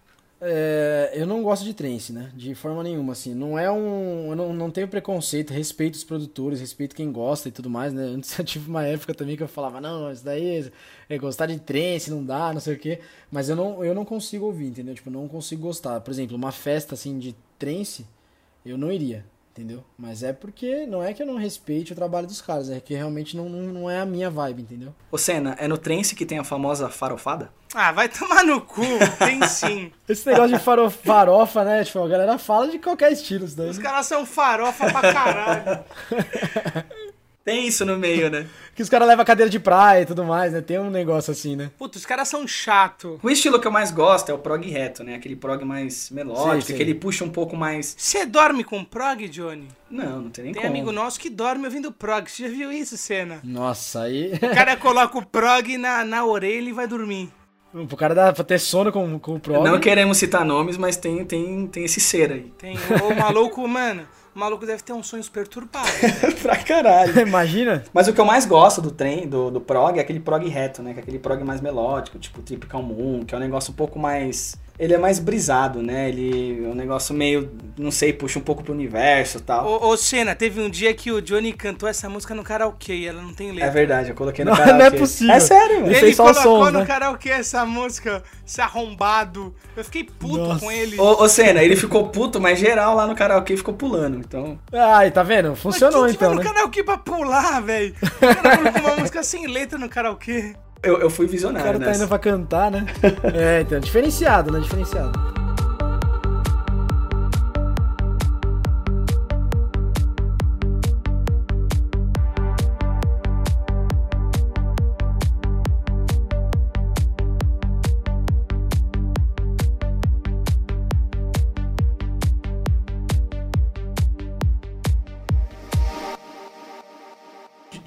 É, eu não gosto de trance, né? De forma nenhuma, assim. Não é um. Eu não, não tenho preconceito, respeito os produtores, respeito quem gosta e tudo mais, né? Antes eu tive uma época também que eu falava, não, isso daí é gostar de trance, não dá, não sei o quê. Mas eu não, eu não consigo ouvir, entendeu? Tipo, não consigo gostar. Por exemplo, uma festa assim de trance, eu não iria entendeu? Mas é porque não é que eu não respeite o trabalho dos caras, é que realmente não, não, não é a minha vibe, entendeu? Ô Senna, é no trance que tem a famosa farofada? Ah, vai tomar no cu, tem sim. Esse negócio de faro, farofa, né? Tipo, a galera fala de qualquer estilo isso daí. Os né? caras são farofa pra caralho. Tem isso no meio, né? Que os caras levam cadeira de praia e tudo mais, né? Tem um negócio assim, né? Puta, os caras são chato. O estilo que eu mais gosto é o prog reto, né? Aquele prog mais melódico, Sei, sei. que ele puxa um pouco mais... Você dorme com prog, Johnny? Não, não tem nem Tem como. amigo nosso que dorme ouvindo prog. Você já viu isso, cena? Nossa, aí. O cara coloca o prog na, na orelha e vai dormir. Pro cara dar, pra ter sono com, com o prog. Não queremos citar nomes, mas tem, tem, tem esse ser aí. Tem o maluco, mano. O maluco deve ter uns sonhos perturbados. pra caralho. Imagina. Mas o que eu mais gosto do trem, do, do prog, é aquele prog reto, né? Que é aquele prog mais melódico, tipo Typical Moon, que é um negócio um pouco mais... Ele é mais brisado, né? Ele é um negócio meio, não sei, puxa um pouco pro universo e tal. Ô, ô, Senna, teve um dia que o Johnny cantou essa música no karaokê e ela não tem letra. É verdade, eu coloquei no Não, karaokê. não é possível. É sério, Ele velho. Ele fez só colocou sons, no né? karaokê essa música, esse arrombado. Eu fiquei puto Nossa. com ele. Ô, ô Senna, ele ficou puto, mas geral lá no karaokê ficou pulando, então... Ai, tá vendo? Mas Funcionou quem que então, vai no né? karaokê pra pular, velho? O cara colocou uma música sem letra no karaokê. Eu, eu fui O visionário cara tá nessa. indo pra cantar, né? É, então, diferenciado, né? Diferenciado.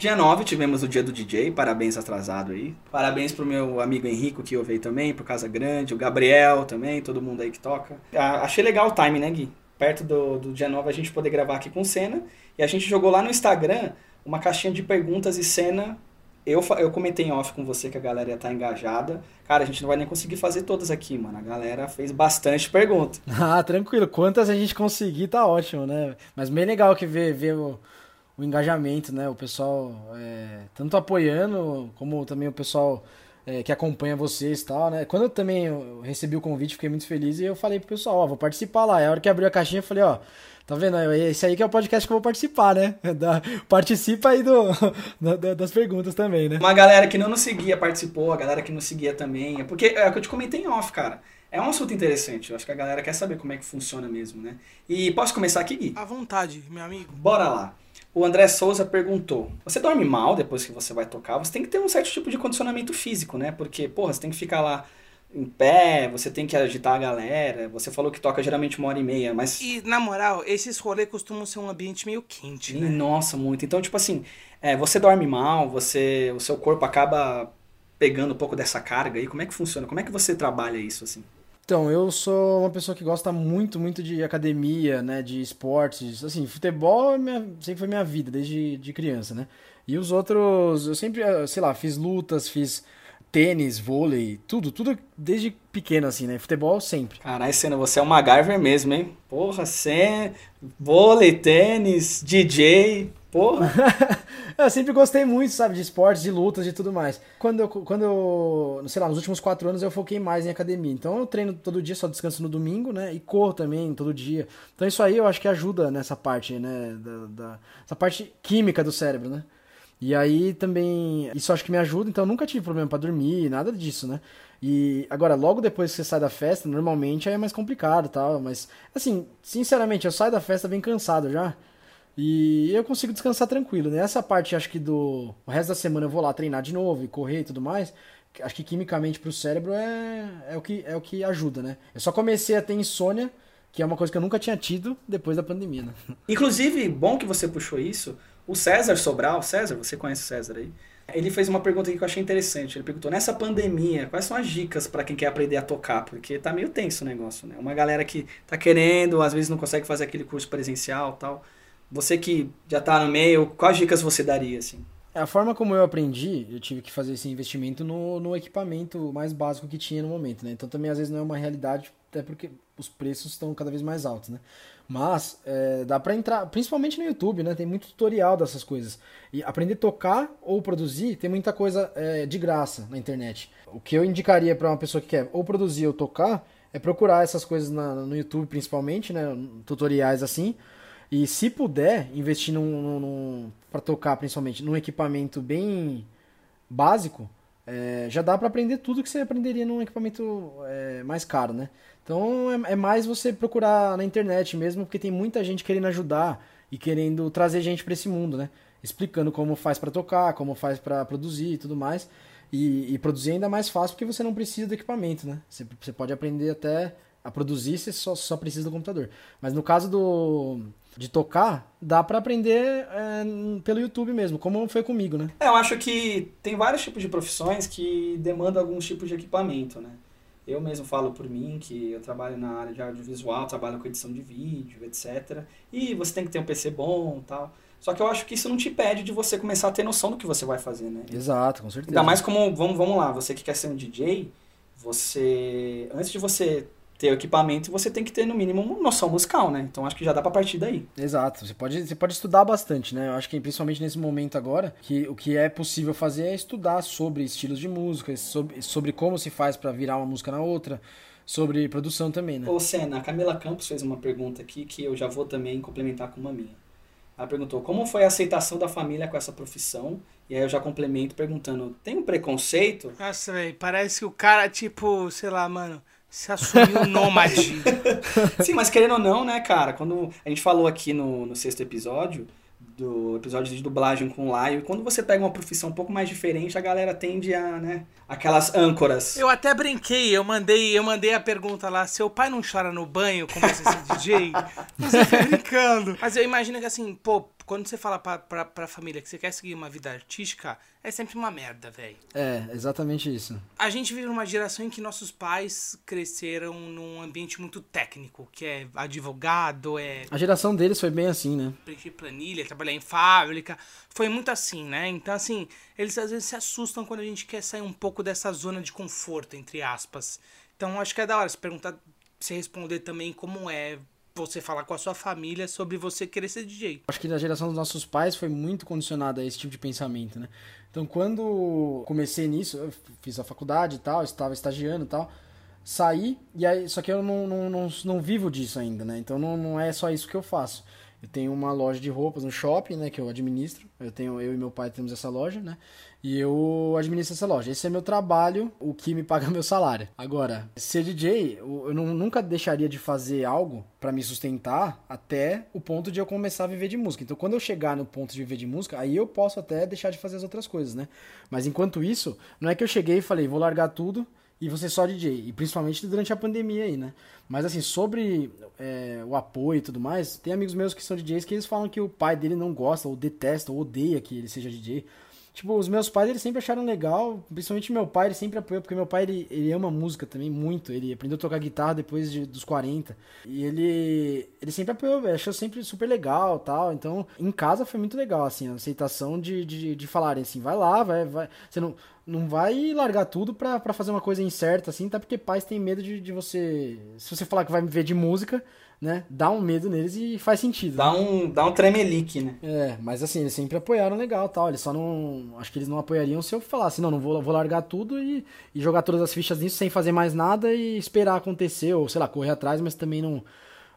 Dia 9 tivemos o dia do DJ, parabéns atrasado aí. Parabéns pro meu amigo Henrico que ouve aí também, pro Casa Grande, o Gabriel também, todo mundo aí que toca. Achei legal o time, né, Gui? Perto do, do dia 9 a gente poder gravar aqui com cena. E a gente jogou lá no Instagram uma caixinha de perguntas e cena. Eu, eu comentei em off com você que a galera ia estar engajada. Cara, a gente não vai nem conseguir fazer todas aqui, mano. A galera fez bastante pergunta. Ah, tranquilo. Quantas a gente conseguir, tá ótimo, né? Mas bem legal que ver, ver o, o engajamento, né? O pessoal é, tanto apoiando, como também o pessoal é, que acompanha vocês e tal, né? Quando eu também eu recebi o convite, fiquei muito feliz e eu falei pro pessoal, ó, vou participar lá. É a hora que abriu a caixinha, eu falei, ó, tá vendo? É Esse aí que é o podcast que eu vou participar, né? Da- participa aí do, da- da- das perguntas também, né? Uma galera que não nos seguia participou, a galera que nos seguia também. É porque é o que eu te comentei em off, cara. É um assunto interessante. Eu acho que a galera quer saber como é que funciona mesmo, né? E posso começar aqui, Gui? À vontade, meu amigo. Bora lá. O André Souza perguntou: Você dorme mal depois que você vai tocar? Você tem que ter um certo tipo de condicionamento físico, né? Porque, porra, você tem que ficar lá em pé, você tem que agitar a galera. Você falou que toca geralmente uma hora e meia, mas. E, na moral, esses rolês costumam ser um ambiente meio quente, né? Nossa, muito. Então, tipo assim, é, você dorme mal, você, o seu corpo acaba pegando um pouco dessa carga aí. Como é que funciona? Como é que você trabalha isso assim? Então, eu sou uma pessoa que gosta muito, muito de academia, né, de esportes. Assim, futebol é minha- sempre foi minha vida, desde de criança, né? E os outros, eu sempre, eh, sei lá, fiz lutas, fiz tênis, vôlei, tudo, tudo desde pequeno, assim, né? Futebol sempre. Caralho, Senna, você é um MacGyver mesmo, hein? Porra, você vôlei, tênis, DJ, porra. eu sempre gostei muito, sabe, de esportes, de lutas e tudo mais. Quando eu, quando eu, sei lá, nos últimos quatro anos eu foquei mais em academia. Então eu treino todo dia, só descanso no domingo, né? E corro também todo dia. Então isso aí eu acho que ajuda nessa parte, né? Da, da- essa parte química do cérebro, né? E aí também, isso acho que me ajuda, então eu nunca tive problema pra dormir, nada disso, né? E agora, logo depois que você sai da festa, normalmente aí é mais complicado tal, mas assim, sinceramente, eu saio da festa bem cansado já. E eu consigo descansar tranquilo, né? Essa parte, acho que do. O resto da semana eu vou lá treinar de novo e correr e tudo mais. Acho que quimicamente pro cérebro é, é, o que, é o que ajuda, né? Eu só comecei a ter insônia, que é uma coisa que eu nunca tinha tido depois da pandemia, né? Inclusive, bom que você puxou isso. O César Sobral, César, você conhece o César aí? Ele fez uma pergunta que eu achei interessante. Ele perguntou: nessa pandemia, quais são as dicas para quem quer aprender a tocar? Porque tá meio tenso o negócio, né? Uma galera que tá querendo, às vezes não consegue fazer aquele curso presencial tal. Você que já tá no meio, quais dicas você daria, assim? A forma como eu aprendi, eu tive que fazer esse investimento no, no equipamento mais básico que tinha no momento, né? Então também às vezes não é uma realidade, até porque os preços estão cada vez mais altos, né? Mas é, dá pra entrar, principalmente no YouTube, né? Tem muito tutorial dessas coisas. E aprender a tocar ou produzir, tem muita coisa é, de graça na internet. O que eu indicaria para uma pessoa que quer ou produzir ou tocar é procurar essas coisas na, no YouTube, principalmente, né? Tutoriais assim. E se puder, investir num, num, para tocar, principalmente, num equipamento bem básico, é, já dá para aprender tudo que você aprenderia num equipamento é, mais caro, né? Então é, é, mais você procurar na internet mesmo, porque tem muita gente querendo ajudar e querendo trazer gente para esse mundo, né? Explicando como faz para tocar, como faz para produzir e tudo mais. E, e, produzir ainda mais fácil porque você não precisa do equipamento, né? Você, você pode aprender até a produzir, você só, só precisa do computador. Mas no caso do de tocar, dá para aprender é, pelo YouTube mesmo, como foi comigo, né? É, eu acho que tem vários tipos de profissões que demandam alguns tipos de equipamento, né? Eu mesmo falo por mim que eu trabalho na área de audiovisual, trabalho com edição de vídeo, etc. E você tem que ter um PC bom tal. Só que eu acho que isso não te impede de você começar a ter noção do que você vai fazer, né? Exato, com certeza. Ainda mais como, vamos, vamos lá, você que quer ser um DJ, você, antes de você ter o equipamento, você tem que ter no mínimo uma noção musical, né? Então acho que já dá para partir daí. Exato. Você pode, você pode estudar bastante, né? Eu acho que principalmente nesse momento agora, que o que é possível fazer é estudar sobre estilos de música, sobre, sobre como se faz para virar uma música na outra, sobre produção também, né? Ô Senna, a Camila Campos fez uma pergunta aqui que eu já vou também complementar com uma minha. Ela perguntou como foi a aceitação da família com essa profissão. E aí eu já complemento perguntando: tem um preconceito? Nossa, velho, parece que o cara, tipo, sei lá, mano, se assumiu nômade. Sim, mas querendo ou não, né, cara, quando a gente falou aqui no, no sexto episódio, do episódio de dublagem com o Laio, quando você pega uma profissão um pouco mais diferente, a galera tende a, né, aquelas âncoras. Eu até brinquei, eu mandei, eu mandei a pergunta lá, seu pai não chora no banho como você ser DJ? Você tá brincando. Mas eu imagino que assim, pô, quando você fala pra, pra, pra família que você quer seguir uma vida artística, é sempre uma merda, velho. É, exatamente isso. A gente vive numa geração em que nossos pais cresceram num ambiente muito técnico, que é advogado, é. A geração deles foi bem assim, né? Preencher planilha, trabalhar em fábrica. Foi muito assim, né? Então, assim, eles às vezes se assustam quando a gente quer sair um pouco dessa zona de conforto, entre aspas. Então, acho que é da hora se perguntar, se responder também como é você falar com a sua família sobre você querer ser DJ. Acho que na geração dos nossos pais foi muito condicionada a esse tipo de pensamento, né? Então, quando comecei nisso, eu fiz a faculdade e tal, estava estagiando e tal, saí, e aí, só que eu não, não, não, não vivo disso ainda, né? Então, não, não é só isso que eu faço. Eu tenho uma loja de roupas no shopping, né, que eu administro. Eu tenho eu e meu pai temos essa loja, né? E eu administro essa loja. Esse é meu trabalho, o que me paga meu salário. Agora, ser DJ, eu nunca deixaria de fazer algo para me sustentar até o ponto de eu começar a viver de música. Então, quando eu chegar no ponto de viver de música, aí eu posso até deixar de fazer as outras coisas, né? Mas enquanto isso, não é que eu cheguei e falei, vou largar tudo e você só DJ. E principalmente durante a pandemia aí, né? Mas assim, sobre é, o apoio e tudo mais, tem amigos meus que são DJs que eles falam que o pai dele não gosta, ou detesta, ou odeia que ele seja DJ. Tipo, os meus pais, eles sempre acharam legal, principalmente meu pai, ele sempre apoiou, porque meu pai, ele, ele ama música também muito, ele aprendeu a tocar guitarra depois de, dos 40, e ele, ele sempre apoiou, achou sempre super legal tal, então, em casa foi muito legal, assim, a aceitação de, de, de falarem assim, vai lá, vai, vai, você não, não vai largar tudo pra, pra fazer uma coisa incerta, assim, tá, porque pais têm medo de, de você, se você falar que vai viver de música, né? Dá um medo neles e faz sentido. Dá né? um, dá um tremelique, né? É, mas assim, eles sempre apoiaram legal tal. Eles só não. Acho que eles não apoiariam se eu falasse, não, não vou, vou largar tudo e, e jogar todas as fichas nisso sem fazer mais nada e esperar acontecer, ou sei lá, correr atrás, mas também não.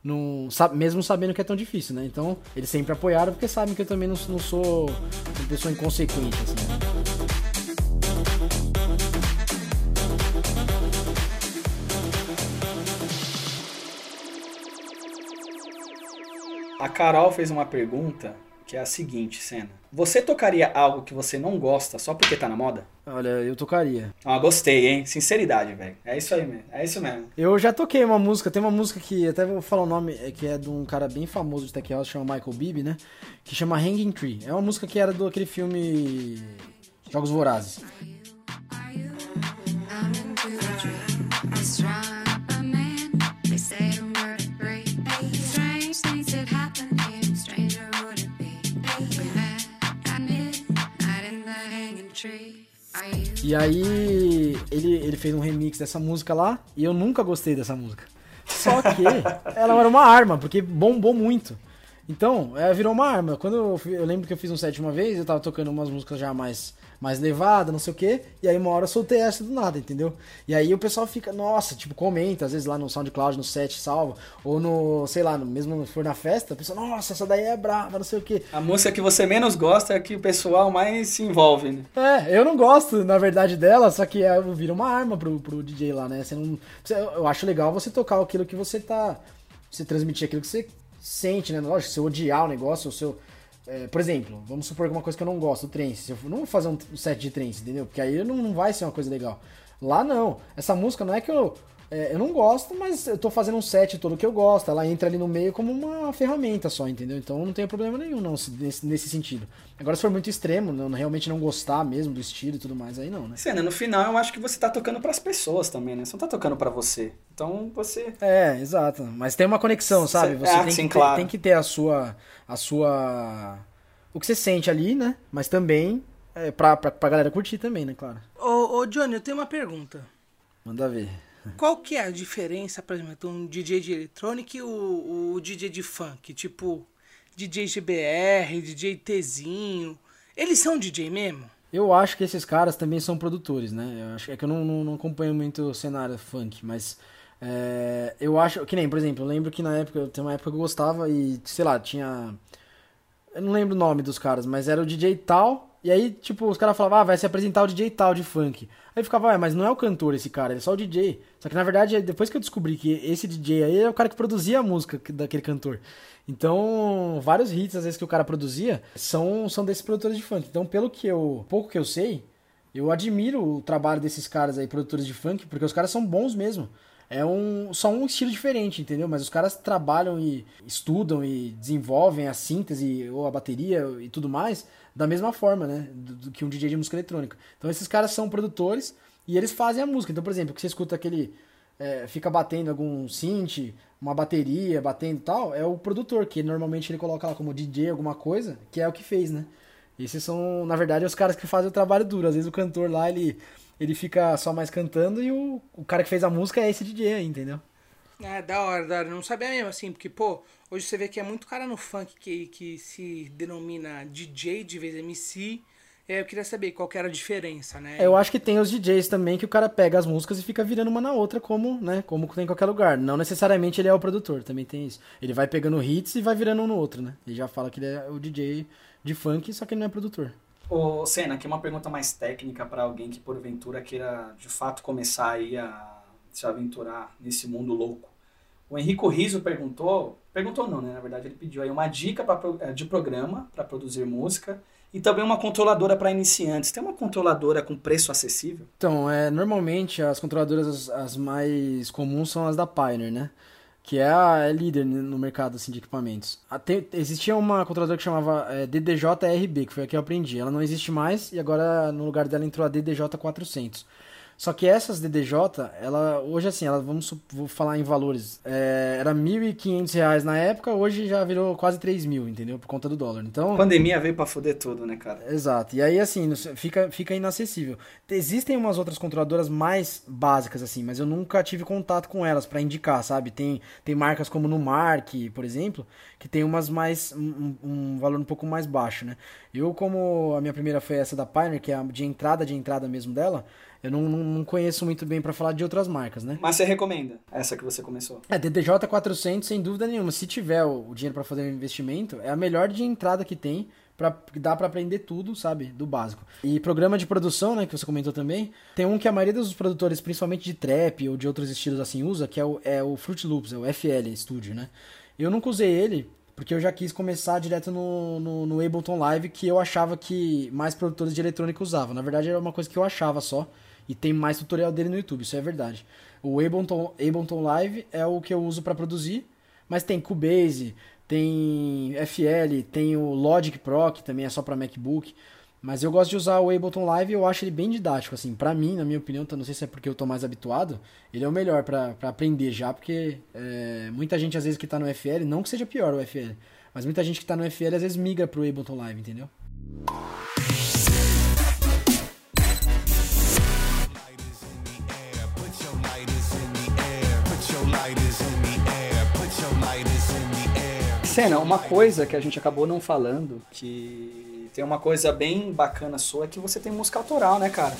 não sabe, mesmo sabendo que é tão difícil, né? Então, eles sempre apoiaram porque sabem que eu também não, não sou uma pessoa inconsequente, assim, né? A Carol fez uma pergunta que é a seguinte, Senna. Você tocaria algo que você não gosta só porque tá na moda? Olha, eu tocaria. Ah, gostei, hein? Sinceridade, velho. É isso aí mesmo. É isso mesmo. Eu já toquei uma música, tem uma música que até vou falar o nome, é que é de um cara bem famoso de tech house, chama Michael Bibi, né? Que chama Hanging Tree. É uma música que era do aquele filme Jogos Vorazes. E aí ele, ele fez um remix dessa música lá e eu nunca gostei dessa música. Só que ela era uma arma, porque bombou muito. Então, é, virou uma arma. Quando eu, eu lembro que eu fiz um set uma vez, eu tava tocando umas músicas já mais, mais levadas, não sei o quê, e aí uma hora eu soltei essa do nada, entendeu? E aí o pessoal fica, nossa, tipo, comenta, às vezes lá no SoundCloud, no set salva, ou no, sei lá, mesmo se for na festa, a pessoa, nossa, essa daí é brava, não sei o quê. A música que você menos gosta é a que o pessoal mais se envolve, né? É, eu não gosto, na verdade, dela, só que é, vira uma arma pro, pro DJ lá, né? Você não, você- eu acho legal você tocar aquilo que você tá. Você transmitir aquilo que você sente, né? Lógico, se eu odiar o negócio, ou se eu. É, por exemplo, vamos supor alguma coisa que eu não gosto, o trance. Eu não vou fazer um set de trance, entendeu? Porque aí não, não vai ser uma coisa legal. Lá não. Essa música não é que eu. É, eu não gosto, mas eu tô fazendo um set todo que eu gosto. Ela entra ali no meio como uma ferramenta só, entendeu? Então não tem problema nenhum, não, se- nesse, nesse sentido. Agora, se for muito extremo, não, realmente não gostar mesmo do estilo e tudo mais, aí não, né? Cena, no final eu acho que você tá tocando pras pessoas também, né? Você não tá tocando pra você. Então você. É, exato. Mas tem uma conexão, sabe? Cê- Você ah, tem, sim, que ter, claro. tem que ter a sua. a sua. O que você sente ali, né? Mas também é, pra, pra, pra galera curtir também, né, claro. Ô, ô, Johnny, eu tenho uma pergunta. Manda ver. Qual que é a diferença, por exemplo, um DJ de eletrônica e o, o DJ de funk? Tipo, DJ GBR, DJ Tzinho. Eles são DJ mesmo? Eu acho que esses caras também são produtores, né? Eu acho é que eu não, não, não acompanho muito o cenário funk, mas é, eu acho que nem, por exemplo, eu lembro que na época, tem uma época que eu gostava e, sei lá, tinha. Eu não lembro o nome dos caras, mas era o DJ tal. E aí, tipo, os caras falavam, ah, vai se apresentar o DJ tal de funk. Aí ficava, ué, mas não é o cantor esse cara, ele é só o DJ. Só que na verdade, depois que eu descobri que esse DJ aí é o cara que produzia a música que- daquele cantor. Então, vários hits, às vezes, que o cara produzia, são, são desses produtores de funk. Então, pelo que eu. pouco que eu sei, eu admiro o trabalho desses caras aí, produtores de funk, porque os caras são bons mesmo. É um, só um estilo diferente, entendeu? Mas os caras trabalham e estudam e desenvolvem a síntese ou a bateria e tudo mais da mesma forma, né? Do, do que um DJ de música eletrônica. Então esses caras são produtores e eles fazem a música. Então, por exemplo, que você escuta aquele. é, fica batendo algum synth, uma bateria, batendo tal, é o produtor, que normalmente ele coloca lá como DJ alguma coisa, que é o que fez, né? Esses são, na verdade, os caras que fazem o trabalho duro. Às vezes o cantor lá, ele, ele fica só mais cantando e o, o cara que fez a música é esse DJ aí, entendeu? É, da hora, da hora. Não sabia mesmo, assim, porque, pô, hoje você vê que é muito cara no funk que, que se denomina DJ de vez MC. É, eu queria saber qual que era a diferença, né? Eu acho que tem os DJs também que o cara pega as músicas e fica virando uma na outra, como, né, como tem em qualquer lugar. Não necessariamente ele é o produtor, também tem isso. Ele vai pegando hits e vai virando um no outro, né? Ele já fala que ele é o DJ de funk, só que ele não é produtor. Ô, Senna, aqui uma pergunta mais técnica pra alguém que porventura queira de fato começar aí a se aventurar nesse mundo louco. O Henrico Riso perguntou, perguntou não, né? Na verdade ele pediu aí uma dica pra, eh, de programa para produzir música e também uma controladora para iniciantes. Tem uma controladora com preço acessível? Então, é, normalmente as controladoras as, as mais comuns são as da Pioneer, né? Que é a é líder no mercado assim, de equipamentos. Até, existia uma controladora que chamava é, DDJ-RB, que foi a que eu aprendi. Ela não existe mais e agora no lugar dela entrou a DDJ-400. Só que essas DDJ, ela hoje assim, ela vamos vou falar em valores, é, era 1.500 reais na época, hoje já virou quase 3 mil, entendeu? Por conta do dólar. Então, A pandemia veio pra foder tudo, né, cara? Exato. E aí, assim, fica, fica inacessível. Existem umas outras controladoras mais básicas, assim, mas eu nunca tive contato com elas pra indicar, sabe? Tem, tem marcas como Numark, por exemplo, que tem umas mais. Um, um valor um pouco mais baixo, né? Eu, como a minha primeira foi essa da Pioneer, que é a de entrada de entrada mesmo dela, eu não, não, conheço muito bem pra falar de outras marcas, né? Mas você recomenda essa que você começou? É, DDJ 400, sem dúvida nenhuma. Se tiver o, dinheiro pra fazer o investimento, é a melhor de entrada que tem. Pra, dá pra aprender tudo, sabe? Do básico. E programa de produção, né? Que você comentou também. Tem um que a maioria dos produtores, principalmente de trap ou de outros estilos assim, usa, que é o, é o Fruit Loops, é o FL Studio, né? Eu nunca usei ele, porque eu já quis começar direto no, no, no Ableton Live, que eu achava que mais produtores de eletrônica usavam. Na verdade, era uma coisa que eu achava só. E tem mais tutorial dele no YouTube, isso é verdade. O Ableton, Ableton Live é o que eu uso para produzir, mas tem Cubase, tem FL, tem o Logic Pro, que também é só para MacBook. Mas eu gosto de usar o Ableton Live e eu acho ele bem didático, assim. Pra mim, na minha opinião, tá- não sei se é porque eu tô mais habituado, ele é o melhor pra aprender já, porque é, muita gente às vezes que tá no FL, não que seja pior o FL, mas muita gente que tá no FL às vezes migra pro Ableton Live, entendeu? Cena, uma coisa que a gente acabou não falando, que tem uma coisa bem bacana sua, é que você tem música autoral, né, cara?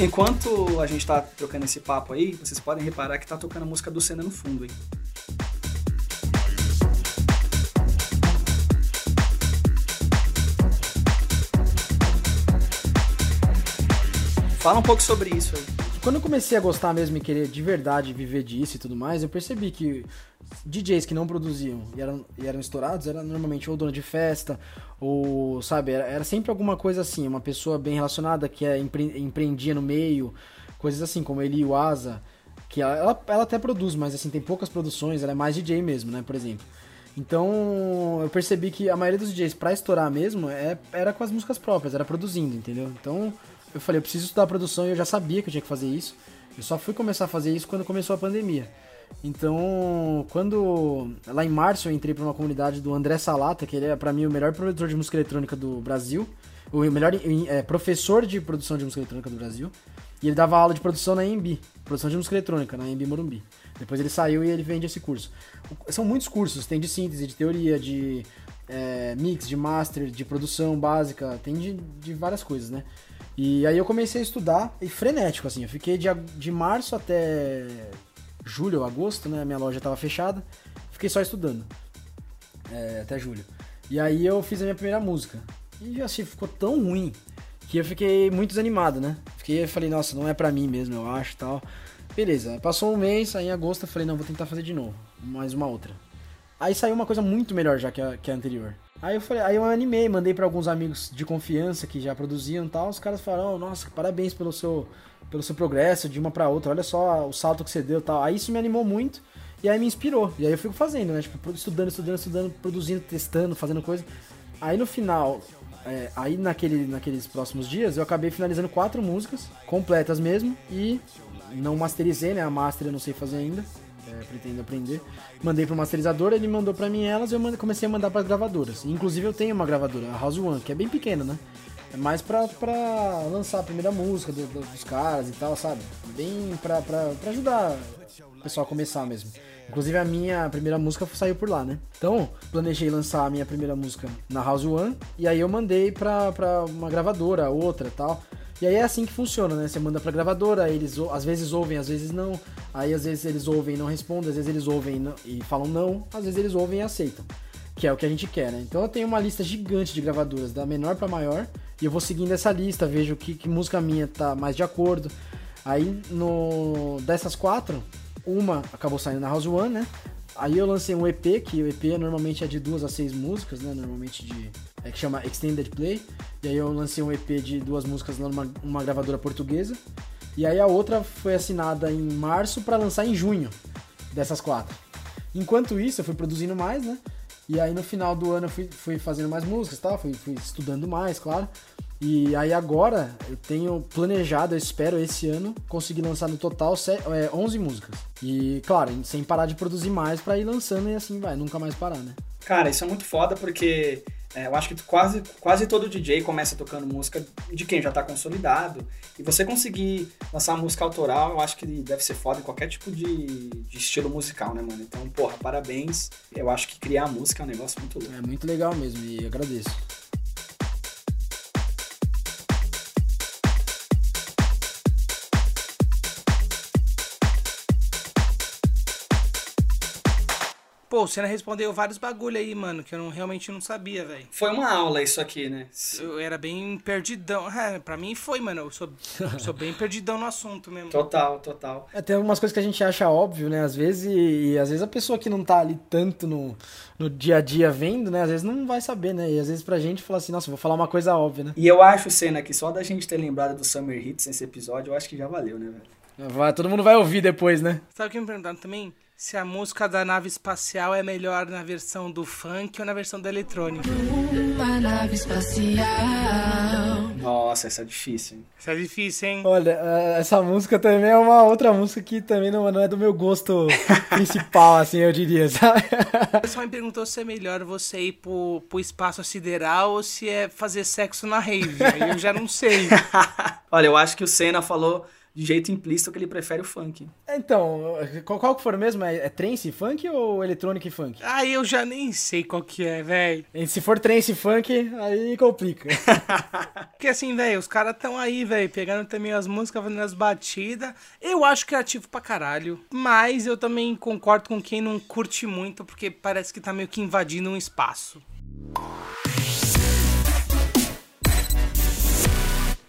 Enquanto a gente tá trocando esse papo aí, vocês podem reparar que tá tocando a música do Senna no fundo, hein? Fala um pouco sobre isso aí. Quando eu comecei a gostar mesmo e querer de verdade viver disso e tudo mais, eu percebi que DJs que não produziam e eram, e eram estourados era normalmente ou dona de festa, ou, sabe, era, era sempre alguma coisa assim, uma pessoa bem relacionada que é, empre, empreendia no meio, coisas assim, como ele e o Asa, que ela, ela, ela até produz, mas assim, tem poucas produções, ela é mais DJ mesmo, né, por exemplo. Então eu percebi que a maioria dos DJs, pra estourar mesmo, é, era com as músicas próprias, era produzindo, entendeu? Então eu falei, eu preciso estudar produção e eu já sabia que eu tinha que fazer isso. Eu só fui começar a fazer isso quando começou a pandemia. Então, quando lá em março eu entrei para uma comunidade do André Salata, que ele é para mim o melhor produtor de música eletrônica do Brasil, o melhor é, professor de produção de música eletrônica do Brasil, e ele dava aula de produção na EMB, produção de música eletrônica na EMB Morumbi. Depois ele saiu e ele vende esse curso. São muitos cursos, tem de síntese, de teoria, de é, mix, de master, de produção básica, tem de, de várias coisas, né? E aí eu comecei a estudar, e frenético, assim, eu fiquei de, de março até julho agosto, né? Minha loja estava fechada, fiquei só estudando, é, até julho. E aí eu fiz a minha primeira música, e assim, ficou tão ruim, que eu fiquei muito desanimado, né? Fiquei, falei, nossa, não é pra mim mesmo, eu acho, tal. Beleza, passou um mês, aí em agosto eu falei, não, vou tentar fazer de novo, mais uma outra. Aí saiu uma coisa muito melhor já que a, que a anterior. Aí eu falei, aí eu animei, mandei para alguns amigos de confiança que já produziam e tal. Os caras falaram, oh, nossa, parabéns pelo seu, pelo seu progresso de uma para outra. Olha só o salto que você deu, tal. Aí isso me animou muito e aí me inspirou. E aí eu fico fazendo, né? Tipo, estudando, estudando, estudando, produzindo, testando, fazendo coisa. Aí no final, é, aí naquele, naqueles próximos dias, eu acabei finalizando quatro músicas completas mesmo e não masterizei, né? A master eu não sei fazer ainda é, pretendo aprender. Mandei pro masterizador, ele mandou para mim elas e eu comecei a mandar para gravadoras. Inclusive eu tenho uma gravadora, a House One, que é bem pequena, né? É mais pra, pra lançar a primeira música do, do, dos caras e tal, sabe? Bem pra, pra, pra ajudar o pessoal a começar mesmo. Inclusive a minha primeira música saiu por lá, né? Então, planejei lançar a minha primeira música na House One e aí eu mandei pra, pra uma gravadora, outra tal. E aí é assim que funciona, né? Você manda pra gravadora, eles às vezes ouvem, às vezes não. Aí às vezes eles ouvem e não respondem, às vezes eles ouvem e, falam não, às vezes eles ouvem e aceitam. Que é o que a gente quer, né? Então eu tenho uma lista gigante de gravadoras, da menor para maior, e eu vou seguindo essa lista, vejo que, que música minha tá mais de acordo. Aí no dessas quatro, uma acabou saindo na House One, né? Aí eu lancei um EP, que o EP normalmente é de duas a seis músicas, né? Normalmente de. É que chama Extended Play. E aí eu lancei um EP de duas músicas numa uma gravadora portuguesa. E aí a outra foi assinada em março para lançar em junho dessas quatro. Enquanto isso, eu fui produzindo mais, né? E aí no final do ano eu fui, fui fazendo mais músicas, tá? Fui, fui estudando mais, claro. E aí agora eu tenho planejado, eu espero esse ano conseguir lançar no total 11 é, músicas. E claro, sem parar de produzir mais para ir lançando e assim vai, nunca mais parar, né? Cara, isso é muito foda porque é, eu acho que quase, quase todo DJ começa tocando música de quem já tá consolidado. E você conseguir lançar música autoral, eu acho que deve ser foda em qualquer tipo de, de estilo musical, né, mano? Então, porra, parabéns. Eu acho que criar música é um negócio muito louco. É muito legal mesmo e agradeço. Pô, o Senna respondeu vários bagulho aí, mano, que eu não, realmente não sabia, velho. Foi uma aula isso aqui, né? Eu era bem perdidão. É, pra mim foi, mano. Eu sou, sou bem perdidão no assunto mesmo. Total, total. É, tem algumas coisas que a gente acha óbvio, né? Às vezes, e, e às vezes a pessoa que não tá ali tanto no, no dia a dia vendo, né? Às vezes não vai saber, né? E às vezes pra gente fala assim, nossa, vou falar uma coisa óbvia, né? E eu acho, Senna, que só da gente ter lembrado do Summer Hits nesse episódio, eu acho que já valeu, né, velho? Vai, todo mundo vai ouvir depois, né? Sabe o que me perguntaram também? Se a música da nave espacial é melhor na versão do funk ou na versão da eletrônica. Uma nave espacial Nossa, essa é difícil, hein? Isso é difícil, hein? Olha, eh, essa música também é uma outra música que também não, não é do meu gosto principal, assim, eu diria, sabe? O pessoal me perguntou se é melhor você ir pro, pro espaço sideral ou se é fazer sexo na rave. Aí eu já não sei. Olha, eu acho que o Senna falou de jeito implícito que ele prefere o funk. Então, qual, qual que for mesmo? É, é trance e funk ou eletrônica e funk? Aí eu já nem sei qual que é, velho. E Se for trance e funk, aí complica. Porque assim, velho, os caras tão aí, velho, pegando também as músicas, fazendo as batidas. Eu acho criativo pra caralho. Mas eu também concordo com quem não curte muito, porque parece que tá meio que invadindo um espaço.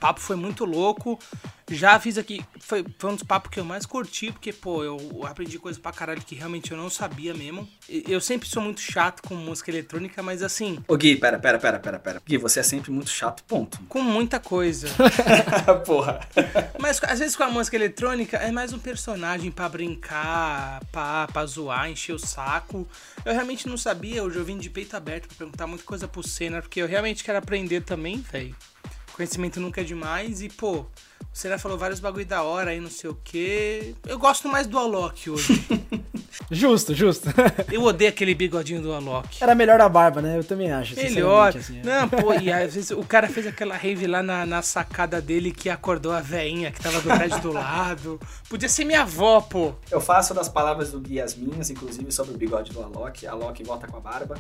Papo foi muito louco. Já fiz aqui. Foi, foi um dos papos que eu mais curti, porque, pô, eu aprendi coisa pra caralho que realmente eu não sabia mesmo. Eu sempre sou muito chato com música eletrônica, mas assim, Ô Gui, pera, pera, pera, pera, pera. Gui, você é sempre muito chato, ponto. com muita coisa. Porra. Mas às vezes com a música eletrônica é mais um personagem pra brincar, pra, pra zoar, encher o saco. Eu realmente não sabia, hoje eu vim de peito aberto pra perguntar muita coisa pro Senna, porque eu realmente quero aprender também, velho. Conhecimento nunca é demais e, pô, o Senna falou vários bagulho da hora aí, não sei o quê. Eu gosto mais do Alok hoje. justo, justo. Eu odeio aquele bigodinho do Alok. Era melhor a barba, né? Eu também acho. Melhor. assim, é. Não, pô, e às vezes o cara fez aquela rave lá na, na sacada dele que acordou a veinha que tava do prédio do lado. Podia ser minha avó, pô. Eu faço das palavras do Gui as minhas, inclusive sobre o bigode do Alok. Alok volta com a barba.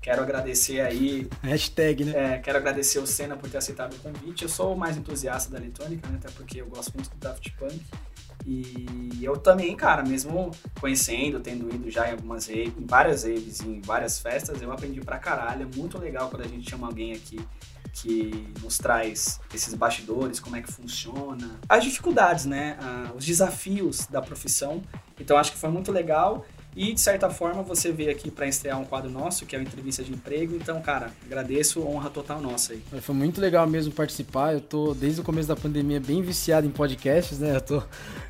Quero agradecer aí Hashtag, né? É, quero agradecer o Senna por ter aceitado o convite. Eu sou o mais entusiasta da eletrônica, né? Até porque eu gosto muito do Daft Punk. E eu também, cara, mesmo conhecendo, tendo ido já em algumas raves, em várias raves, em várias festas, eu aprendi pra caralho. É muito legal quando a gente chama alguém aqui que nos traz esses bastidores, como é que funciona, as dificuldades, né? Ah, os desafios da profissão. Então acho que foi muito legal. E de certa forma você veio aqui para estrear um quadro nosso, que é o Entrevista de Emprego. Então, cara, agradeço, honra total nossa aí. Foi muito legal mesmo participar. Eu tô, desde o começo da pandemia, bem viciado em podcasts, né? Eu tô,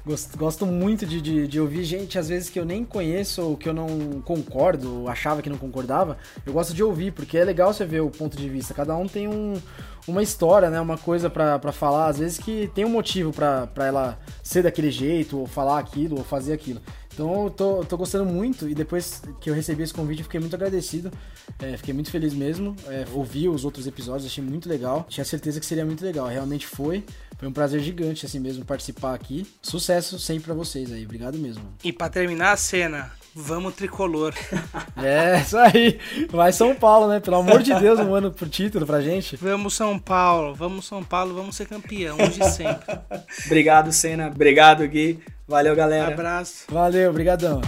gosto, gosto muito de, de, de ouvir gente, às vezes, que eu nem conheço ou que eu não concordo, ou achava que não concordava. Eu gosto de ouvir, porque é legal você ver o ponto de vista. Cada um tem um, uma história, né? Uma coisa pra falar, às vezes, que tem um motivo pra ela ser daquele jeito, ou falar aquilo, ou fazer aquilo. Então eu tô, tô gostando muito e depois que eu recebi esse convite eu fiquei muito agradecido. É, fiquei muito feliz mesmo. É, ouvi os outros episódios, achei muito legal. Tinha certeza que seria muito legal. Realmente foi. Foi um prazer gigante assim mesmo participar aqui. Sucesso sempre pra vocês aí. Obrigado mesmo. E pra terminar a cena, vamos tricolor. É, isso aí. Vai São Paulo, né? Pelo amor de Deus, um ano pro título pra gente. Vamos São Paulo, vamos São Paulo, vamos ser campeão, hoje e sempre. Obrigado, Senna. Obrigado, Gui. Valeu, galera. Abraço. Valeu, brigadão.